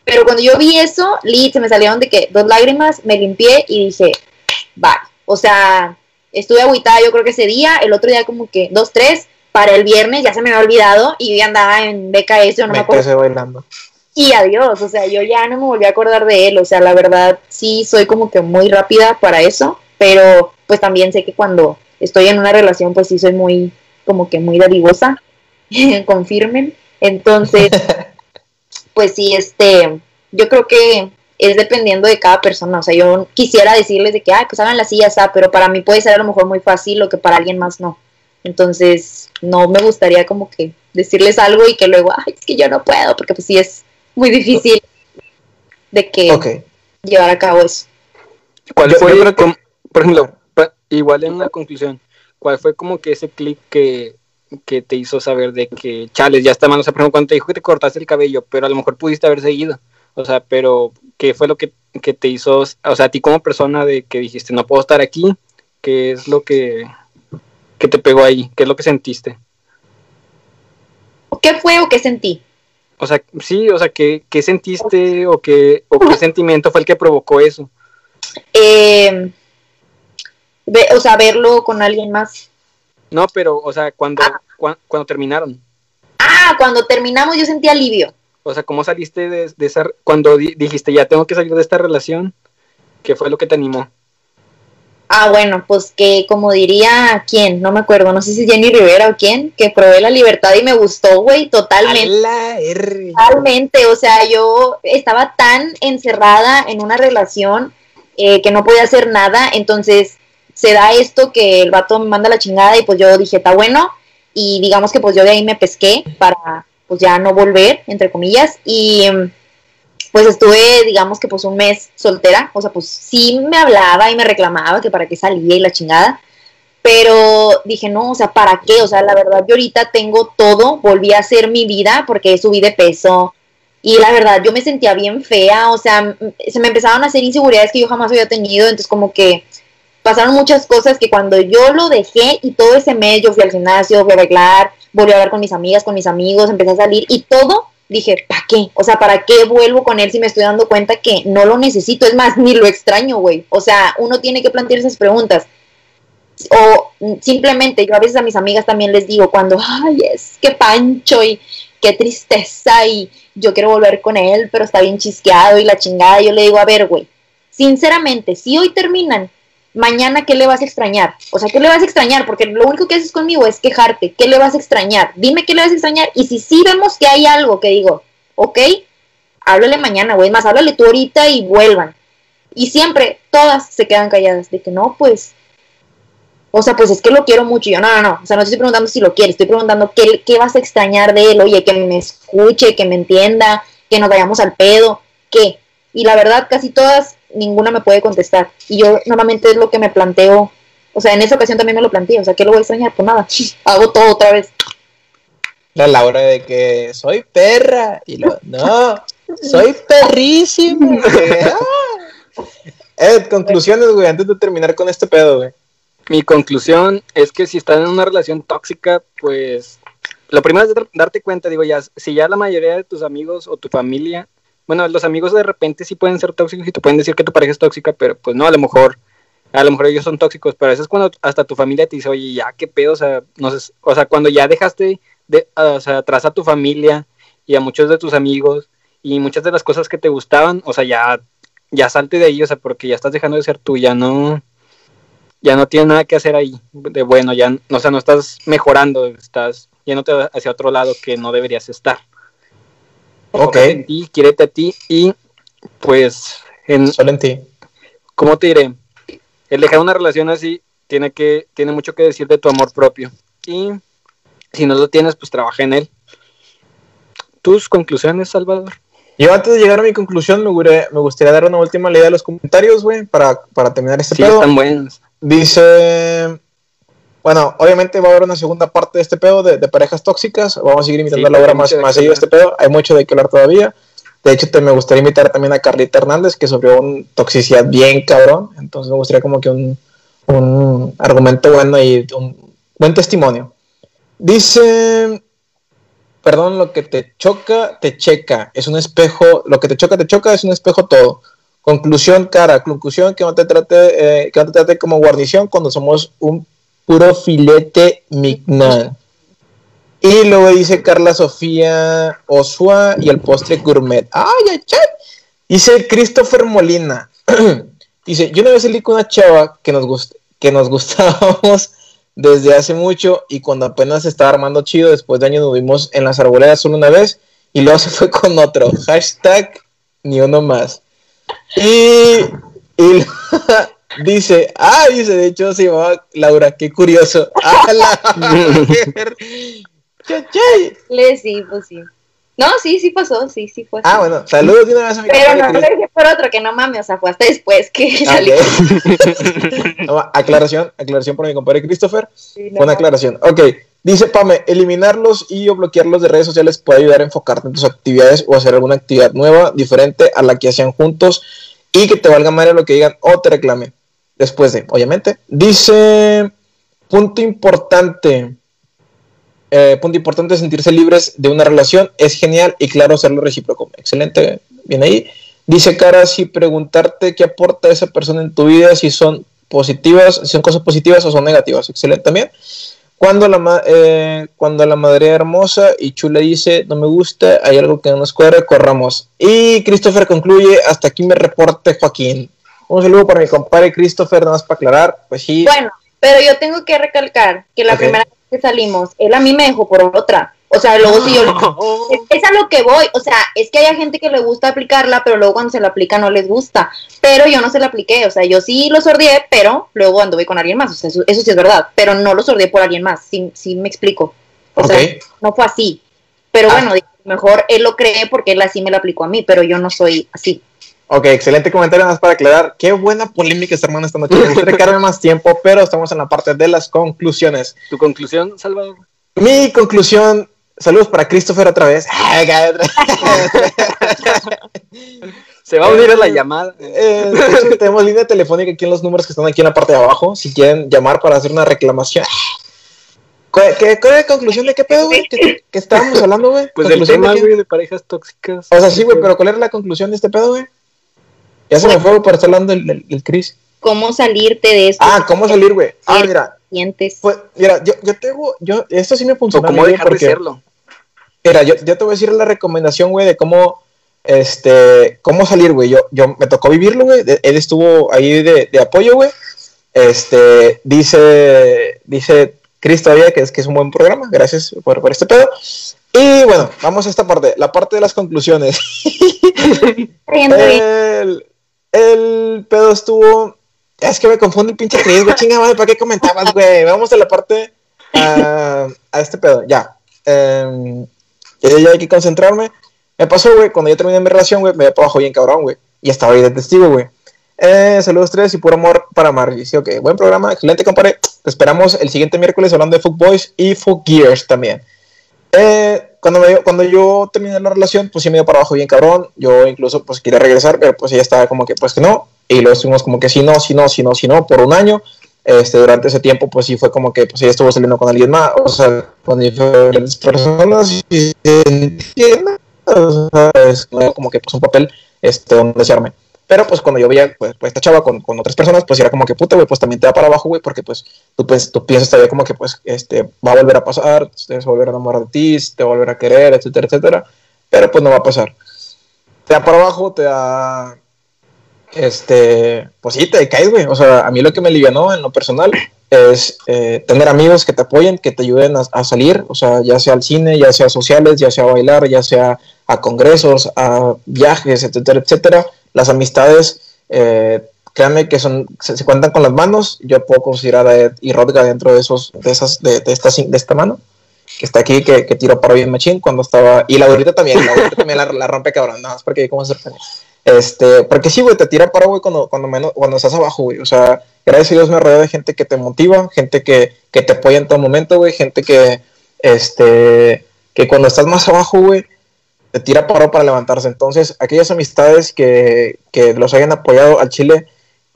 pero cuando yo vi eso, Lee, se me salieron de que dos lágrimas, me limpié y dije, vale, o sea, estuve agüitada yo creo que ese día, el otro día como que dos, tres, para el viernes ya se me había olvidado y yo ya andaba en BKS o no me acuerdo. bailando. Y adiós, o sea, yo ya no me volví a acordar de él, o sea, la verdad sí soy como que muy rápida para eso, pero pues también sé que cuando estoy en una relación, pues sí soy muy, como que muy dadivosa, confirmen. Entonces, pues sí, este, yo creo que es dependiendo de cada persona. O sea, yo quisiera decirles de que, ah, pues hagan la silla, pero para mí puede ser a lo mejor muy fácil, lo que para alguien más no. Entonces, no me gustaría como que decirles algo y que luego, ay, es que yo no puedo, porque pues sí es muy difícil de que llevar a cabo eso. ¿Cuál fue, por ejemplo, igual en la conclusión, ¿cuál fue como que ese clic que, te hizo saber de que, chales, ya está mal? O sea, por ejemplo, cuando te dijo que te cortaste el cabello, pero a lo mejor pudiste haber seguido. O sea, pero ¿qué fue lo que, te hizo, o sea, a ti como persona de que dijiste, no puedo estar aquí? ¿Qué es lo que, que te pegó ahí? ¿Qué es lo que sentiste? ¿Qué fue o qué sentí? O sea, sí, o sea, ¿qué, qué sentiste o qué, o qué sentimiento fue el que provocó eso? Eh, o sea, verlo con alguien más. No, pero, o sea, cuando, ah. cuando terminaron. Ah, cuando terminamos yo sentí alivio. O sea, ¿cómo saliste de, esa, cuando dijiste, ya tengo que salir de esta relación? ¿Qué fue lo que te animó? Ah, bueno, pues que como diría quién, no me acuerdo, no sé si Jenny Rivera o quién, que probé la libertad y me gustó, güey, totalmente. Totalmente, o sea, yo estaba tan encerrada en una relación eh, que no podía hacer nada, entonces se da esto que el vato me manda la chingada y pues yo dije, está bueno, y digamos que pues yo de ahí me pesqué para pues ya no volver, entre comillas, y pues estuve, digamos que pues un mes soltera, o sea, pues sí me hablaba y me reclamaba que para qué salía y la chingada, pero dije, no, o sea, ¿para qué? O sea, la verdad, yo ahorita tengo todo, volví a hacer mi vida porque subí de peso, y la verdad, yo me sentía bien fea, o sea, se me empezaron a hacer inseguridades que yo jamás había tenido, entonces como que pasaron muchas cosas que cuando yo lo dejé y todo ese mes yo fui al gimnasio, fui a bailar, volví a hablar con mis amigas, con mis amigos, empecé a salir y todo, dije, ¿para qué? O sea, ¿para qué vuelvo con él si me estoy dando cuenta que no lo necesito? Es más, ni lo extraño, güey. O sea, uno tiene que plantear esas preguntas. O simplemente, yo a veces a mis amigas también les digo cuando, ay, es que pancho y qué tristeza y yo quiero volver con él, pero está bien chisqueado y la chingada. Yo le digo, a ver, güey, sinceramente, si hoy terminan mañana ¿qué le vas a extrañar? O sea, ¿qué le vas a extrañar? Porque lo único que haces conmigo es quejarte. ¿Qué le vas a extrañar? Dime qué le vas a extrañar. Y si sí vemos que hay algo que digo, ok, háblale mañana, güey, más háblale tú ahorita y vuelvan. Y siempre todas se quedan calladas de que no, pues, o sea, pues es que lo quiero mucho. Yo, no, no, no, o sea, no estoy preguntando si lo quieres, estoy preguntando qué, qué vas a extrañar de él, oye, que me escuche, que me entienda, que nos vayamos al pedo, ¿qué? Y la verdad, casi todas ninguna me puede contestar. Y yo normalmente es lo que me planteo O sea, en esa ocasión también me lo planteé, o sea, ¿qué lo voy a extrañar? Pues nada, hago todo otra vez. La Laura de que soy perra. Y lo, no, soy perrísimo. Ed, conclusiones, güey, antes de terminar con este pedo, güey. Mi conclusión es que si estás en una relación tóxica, pues lo primero es darte cuenta, digo, ya, si ya la mayoría de tus amigos o tu familia, bueno, los amigos de repente sí pueden ser tóxicos y te pueden decir que tu pareja es tóxica, pero pues no, a lo mejor, a lo mejor ellos son tóxicos, pero eso es cuando hasta tu familia te dice, oye, ya, qué pedo, o sea, no sé, o sea, cuando ya dejaste de, o sea, atrás a tu familia y a muchos de tus amigos y muchas de las cosas que te gustaban, o sea, ya, ya salte de ahí, o sea, porque ya estás dejando de ser tú, ya no, ya no tienes nada que hacer ahí de bueno, ya, o sea, no estás mejorando, estás yéndote hacia otro lado que no deberías estar. Ok. En ti, quiérete a ti y pues en, Solo en ti. ¿cómo te diré? El dejar una relación así tiene que tiene mucho que decir de tu amor propio y si no lo tienes, pues trabaja en él. ¿Tus conclusiones, Salvador? Yo antes de llegar a mi conclusión, me gustaría, me gustaría dar una última leída de los comentarios, güey, para, para terminar este Sí, pedo. están buenos. Dice, bueno, obviamente va a haber una segunda parte de este pedo de, de parejas tóxicas. Vamos a seguir invitando Sí, a Laura hay más, más seguido este pedo. Hay mucho de qué hablar todavía. De hecho, te, me gustaría invitar también a Carlita Hernández, que sufrió un toxicidad bien cabrón. Entonces me gustaría como que un, un argumento bueno y un buen testimonio. Dice, perdón, lo que te choca, te checa. Es un espejo, lo que te choca, te choca, es un espejo todo. Conclusión, cara, conclusión que no te trate, eh, que no te trate como guarnición cuando somos un puro filete mignon. Y luego dice Carla Sofía Osua y el postre gourmet. ¡Ay, ay, ay! Dice Christopher Molina. dice, yo una vez salí con una chava que nos, gust que nos gustábamos desde hace mucho y cuando apenas estaba armando chido, después de años nos vimos en las arboledas solo una vez y luego se fue con otro. Hashtag ni uno más. Y, y dice, ah, dice, de hecho se llamaba Laura, qué curioso. ¡Ah, la mujer! Sí, pues sí. No, sí, sí pasó, sí, sí fue. Ah, bueno, saludos de una vez a mi Pero no Chris. le dije por otro, que no mames, o sea, fue hasta después que salió. No, aclaración, aclaración por mi compadre Christopher. Sí, no una aclaración. Ok, dice Pame, eliminarlos y o bloquearlos de redes sociales puede ayudar a enfocarte en tus actividades o hacer alguna actividad nueva, diferente a la que hacían juntos y que te valga madre lo que digan o te reclamen. Después de, obviamente. Dice, punto importante. eh, punto importante, sentirse libres de una relación. Es genial y claro, hacerlo recíproco. Excelente, bien ahí. Dice Cara, si preguntarte qué aporta esa persona en tu vida, si son positivas, si son cosas positivas o son negativas. Excelente también. Cuando la, eh, cuando la madre hermosa y chula dice, no me gusta, hay algo que no nos cuadra, corramos. Y Christopher concluye, hasta aquí me reporte Joaquín. Un saludo para mi compadre Christopher, nada más para aclarar. Pues sí, Bueno, pero yo tengo que recalcar que la primera vez que salimos, él a mí me dejó por otra. O sea, luego si yo... Es, es a lo que voy, o sea, es que hay gente que le gusta aplicarla, pero luego cuando se la aplica no les gusta. Pero yo no se la apliqué, o sea, yo sí lo sordié, pero luego anduve con alguien más, o sea, eso, eso sí es verdad, pero no lo sordié por alguien más, sí, sí me explico. O sea, no fue así. Pero Ah. bueno, mejor él lo cree porque él así me lo aplicó a mí, pero yo no soy así. Ok, excelente comentario, nada más para aclarar. Qué buena polémica esta hermana esta noche. Me gustaría quedarme más tiempo, pero estamos en la parte de las conclusiones. ¿Tu conclusión, Salvador? Mi conclusión, saludos para Christopher otra vez. Se va a unir a la llamada. Eh, de hecho, tenemos línea telefónica aquí en los números que están aquí en la parte de abajo. Si quieren llamar para hacer una reclamación. ¿Cuál, qué, cuál es la conclusión de qué pedo, güey? ¿Qué, qué estábamos hablando, güey? Pues del ¿Conclusión de tema, qué? güey, de parejas tóxicas. O sea, sí, güey, pero ¿cuál era la conclusión de este pedo, güey? Ya se me fue por estar hablando del, del Chris. ¿Cómo salirte de esto? Ah, ¿cómo salir, güey? Ah, mira, Sientes. pues, mira, yo, yo tengo, yo, esto sí me O funcionó. a mí, cómo dejar de porque- serlo. Mira, yo, yo te voy a decir la recomendación, güey, de cómo, este, cómo salir, güey. Yo, yo me tocó vivirlo, güey. de- Él estuvo ahí de, de apoyo, güey. Este, dice, dice Chris todavía que es que es un buen programa. Gracias por, por este pedo. Y bueno, vamos a esta parte, la parte de las conclusiones. El, el pedo estuvo. Es que me confunde el pinche Chris, güey. Chinga madre, ¿para qué comentabas, güey? Vamos a la parte. a este pedo, ya. Em, ya, hay que concentrarme. Me pasó, güey, cuando yo terminé mi relación, güey, me para abajo bien cabrón, güey. Y estaba ahí de testigo, güey. Eh, saludos tres y puro amor para amar. Dice, ok, buen programa, excelente, compadre. Te esperamos el siguiente miércoles hablando de Boys y Foot Gears también. Eh, cuando, me, cuando yo terminé la relación, pues sí me dio para abajo bien cabrón. Yo incluso pues quería regresar, pero pues ella estaba como que pues que no. Y luego estuvimos como que sí, no, sí, no, sí, no, sí, no, por un año. Este, durante ese tiempo, pues sí fue como que pues ella estuvo saliendo con alguien más, o sea, con diferentes personas y o sea, es como que pues un papel este, donde se arme. Pero pues cuando yo veía pues, pues esta chava con, con, otras personas, pues era como que puta, güey, pues también te da para abajo, güey, porque pues tú, pues, tú piensas todavía como que pues este, va a volver a pasar, te vas a volver a enamorar de ti, te va a volver a querer, etcétera, etcétera. Pero pues no va a pasar. Te da para abajo, te da... Este, pues sí, te caes, güey. O sea, a mí lo que me alivianó en lo personal es eh, tener amigos que te apoyen, que te ayuden a, a, salir, o sea, ya sea al cine, ya sea sociales, ya sea a bailar, ya sea a congresos, a viajes, etcétera, etcétera las amistades, eh, créanme que son, se, cuentan con las manos. Yo puedo considerar a y Rodga dentro de esos, de esas, de, de, esta, de esta mano, que está aquí, que, que tiro para bien machín cuando estaba, y la ahorita también, la ahorita también la, la, rompe cabrón, nada más porque cómo se Este, porque sí, güey, te tira para, güey, cuando, cuando, menos, cuando estás abajo, güey. O sea, gracias a Dios me rodeo de gente que te motiva, gente que, que te apoya en todo momento, güey, gente que, este, que cuando estás más abajo, güey, te tira paro para levantarse. Entonces, aquellas amistades que, que, los hayan apoyado al Chile,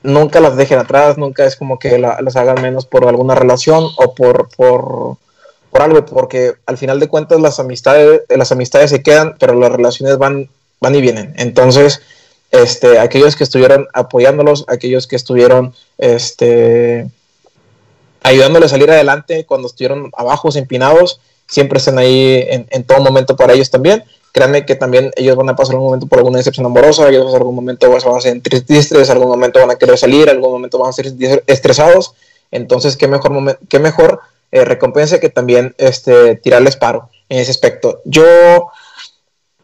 nunca las dejen atrás, nunca es como que la, las hagan menos por alguna relación o por, por, por, algo, porque al final de cuentas las amistades, las amistades se quedan, pero las relaciones van, van y vienen. Entonces, este, aquellos que estuvieron apoyándolos, aquellos que estuvieron este, ayudándoles a salir adelante cuando estuvieron abajo, empinados, siempre estén ahí en todo momento para ellos también créanme que también ellos van a pasar un momento por alguna decepción amorosa, ellos en algún momento van a ser tristes, algún momento van a querer salir, algún momento van a ser estresados, entonces qué mejor, qué mejor eh, recompensa que también este, tirarles paro en ese aspecto. Yo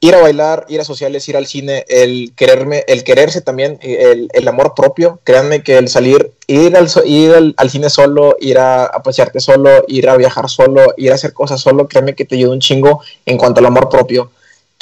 ir a bailar, ir a sociales, ir al cine, el quererme, el quererse también, el, el amor propio, créanme que el salir, ir al, ir al, al cine solo, ir a, a, pasearte solo, ir a viajar solo, ir a hacer cosas solo, créanme que te ayuda un chingo en cuanto al amor propio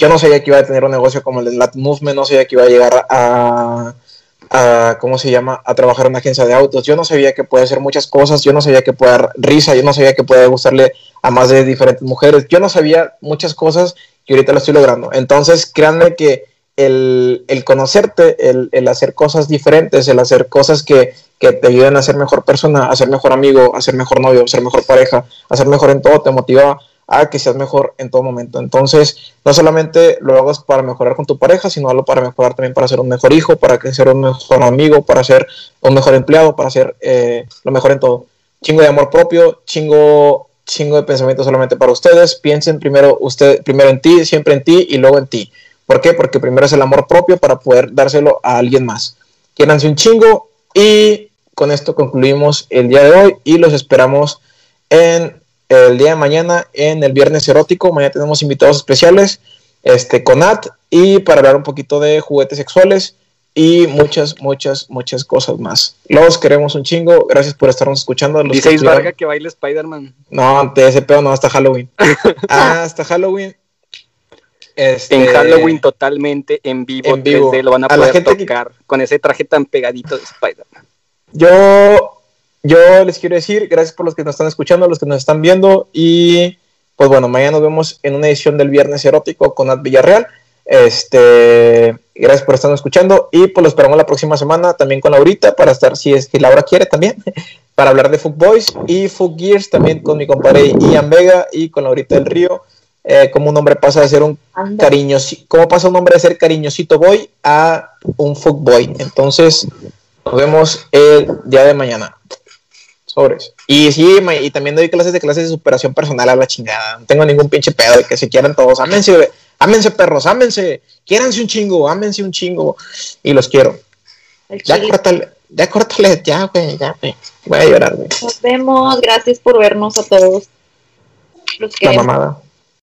yo no sabía que iba a tener un negocio como el de Latin Movement, no sabía que iba a llegar a, ¿cómo se llama?, a trabajar en una agencia de autos. Yo no sabía que puede hacer muchas cosas, yo no sabía que puede dar risa, yo no sabía que puede gustarle a más de diferentes mujeres. Yo no sabía muchas cosas que ahorita lo estoy logrando. Entonces, créanme que el, el conocerte, el, el, hacer cosas diferentes, el hacer cosas que, que te ayuden a ser mejor persona, a ser mejor amigo, a ser mejor novio, a ser mejor pareja, a ser mejor en todo, te motiva a que seas mejor en todo momento. Entonces, no solamente lo hagas para mejorar con tu pareja, sino hazlo para mejorar también para ser un mejor hijo, para ser un mejor amigo, para ser un mejor empleado, para ser eh, lo mejor en todo. Chingo de amor propio, chingo, chingo de pensamiento solamente para ustedes. Piensen primero, usted, primero en ti, siempre en ti y luego en ti. ¿Por qué? Porque primero es el amor propio para poder dárselo a alguien más. Quédense un chingo y con esto concluimos el día de hoy y los esperamos en el día de mañana en el Viernes Erótico. Mañana tenemos invitados especiales este, con Nat y para hablar un poquito de juguetes sexuales y muchas, muchas, muchas cosas más. Los queremos un chingo. Gracias por estarnos escuchando. Los Dice Varga que baile Spider-Man. No, de ese pedo no, hasta Halloween. ah, hasta Halloween. Este, en Halloween totalmente en vivo, en vivo. lo van a, a poder tocar que... con ese traje tan pegadito de Spider-Man. Yo yo les quiero decir, gracias por los que nos están escuchando, los que nos están viendo y pues bueno, mañana nos vemos en una edición del Viernes Erótico con Nat Villarreal. Este, gracias por estar escuchando y pues lo esperamos la próxima semana también con Laurita para estar, si es que Laura quiere también, para hablar de Foot Boys y Foot Gears también con mi compadre Ian Vega y con Laurita del Río. Eh, como un hombre pasa de ser un cariñosito, cómo pasa un hombre de ser cariñosito boy a un Foot Boy. Entonces, nos vemos el día de mañana. Sobres. Y sí, y también doy clases de clases de superación personal a la chingada. No tengo ningún pinche pedo de que se quieran todos. Ámense, ámense perros, ámense. Quiéranse un chingo, ámense un chingo. Y los quiero. Ya córtale, ya córtale, ya, güey, ya, güey. Voy a llorar, güey. Nos vemos, gracias por vernos a todos. Los la mamada.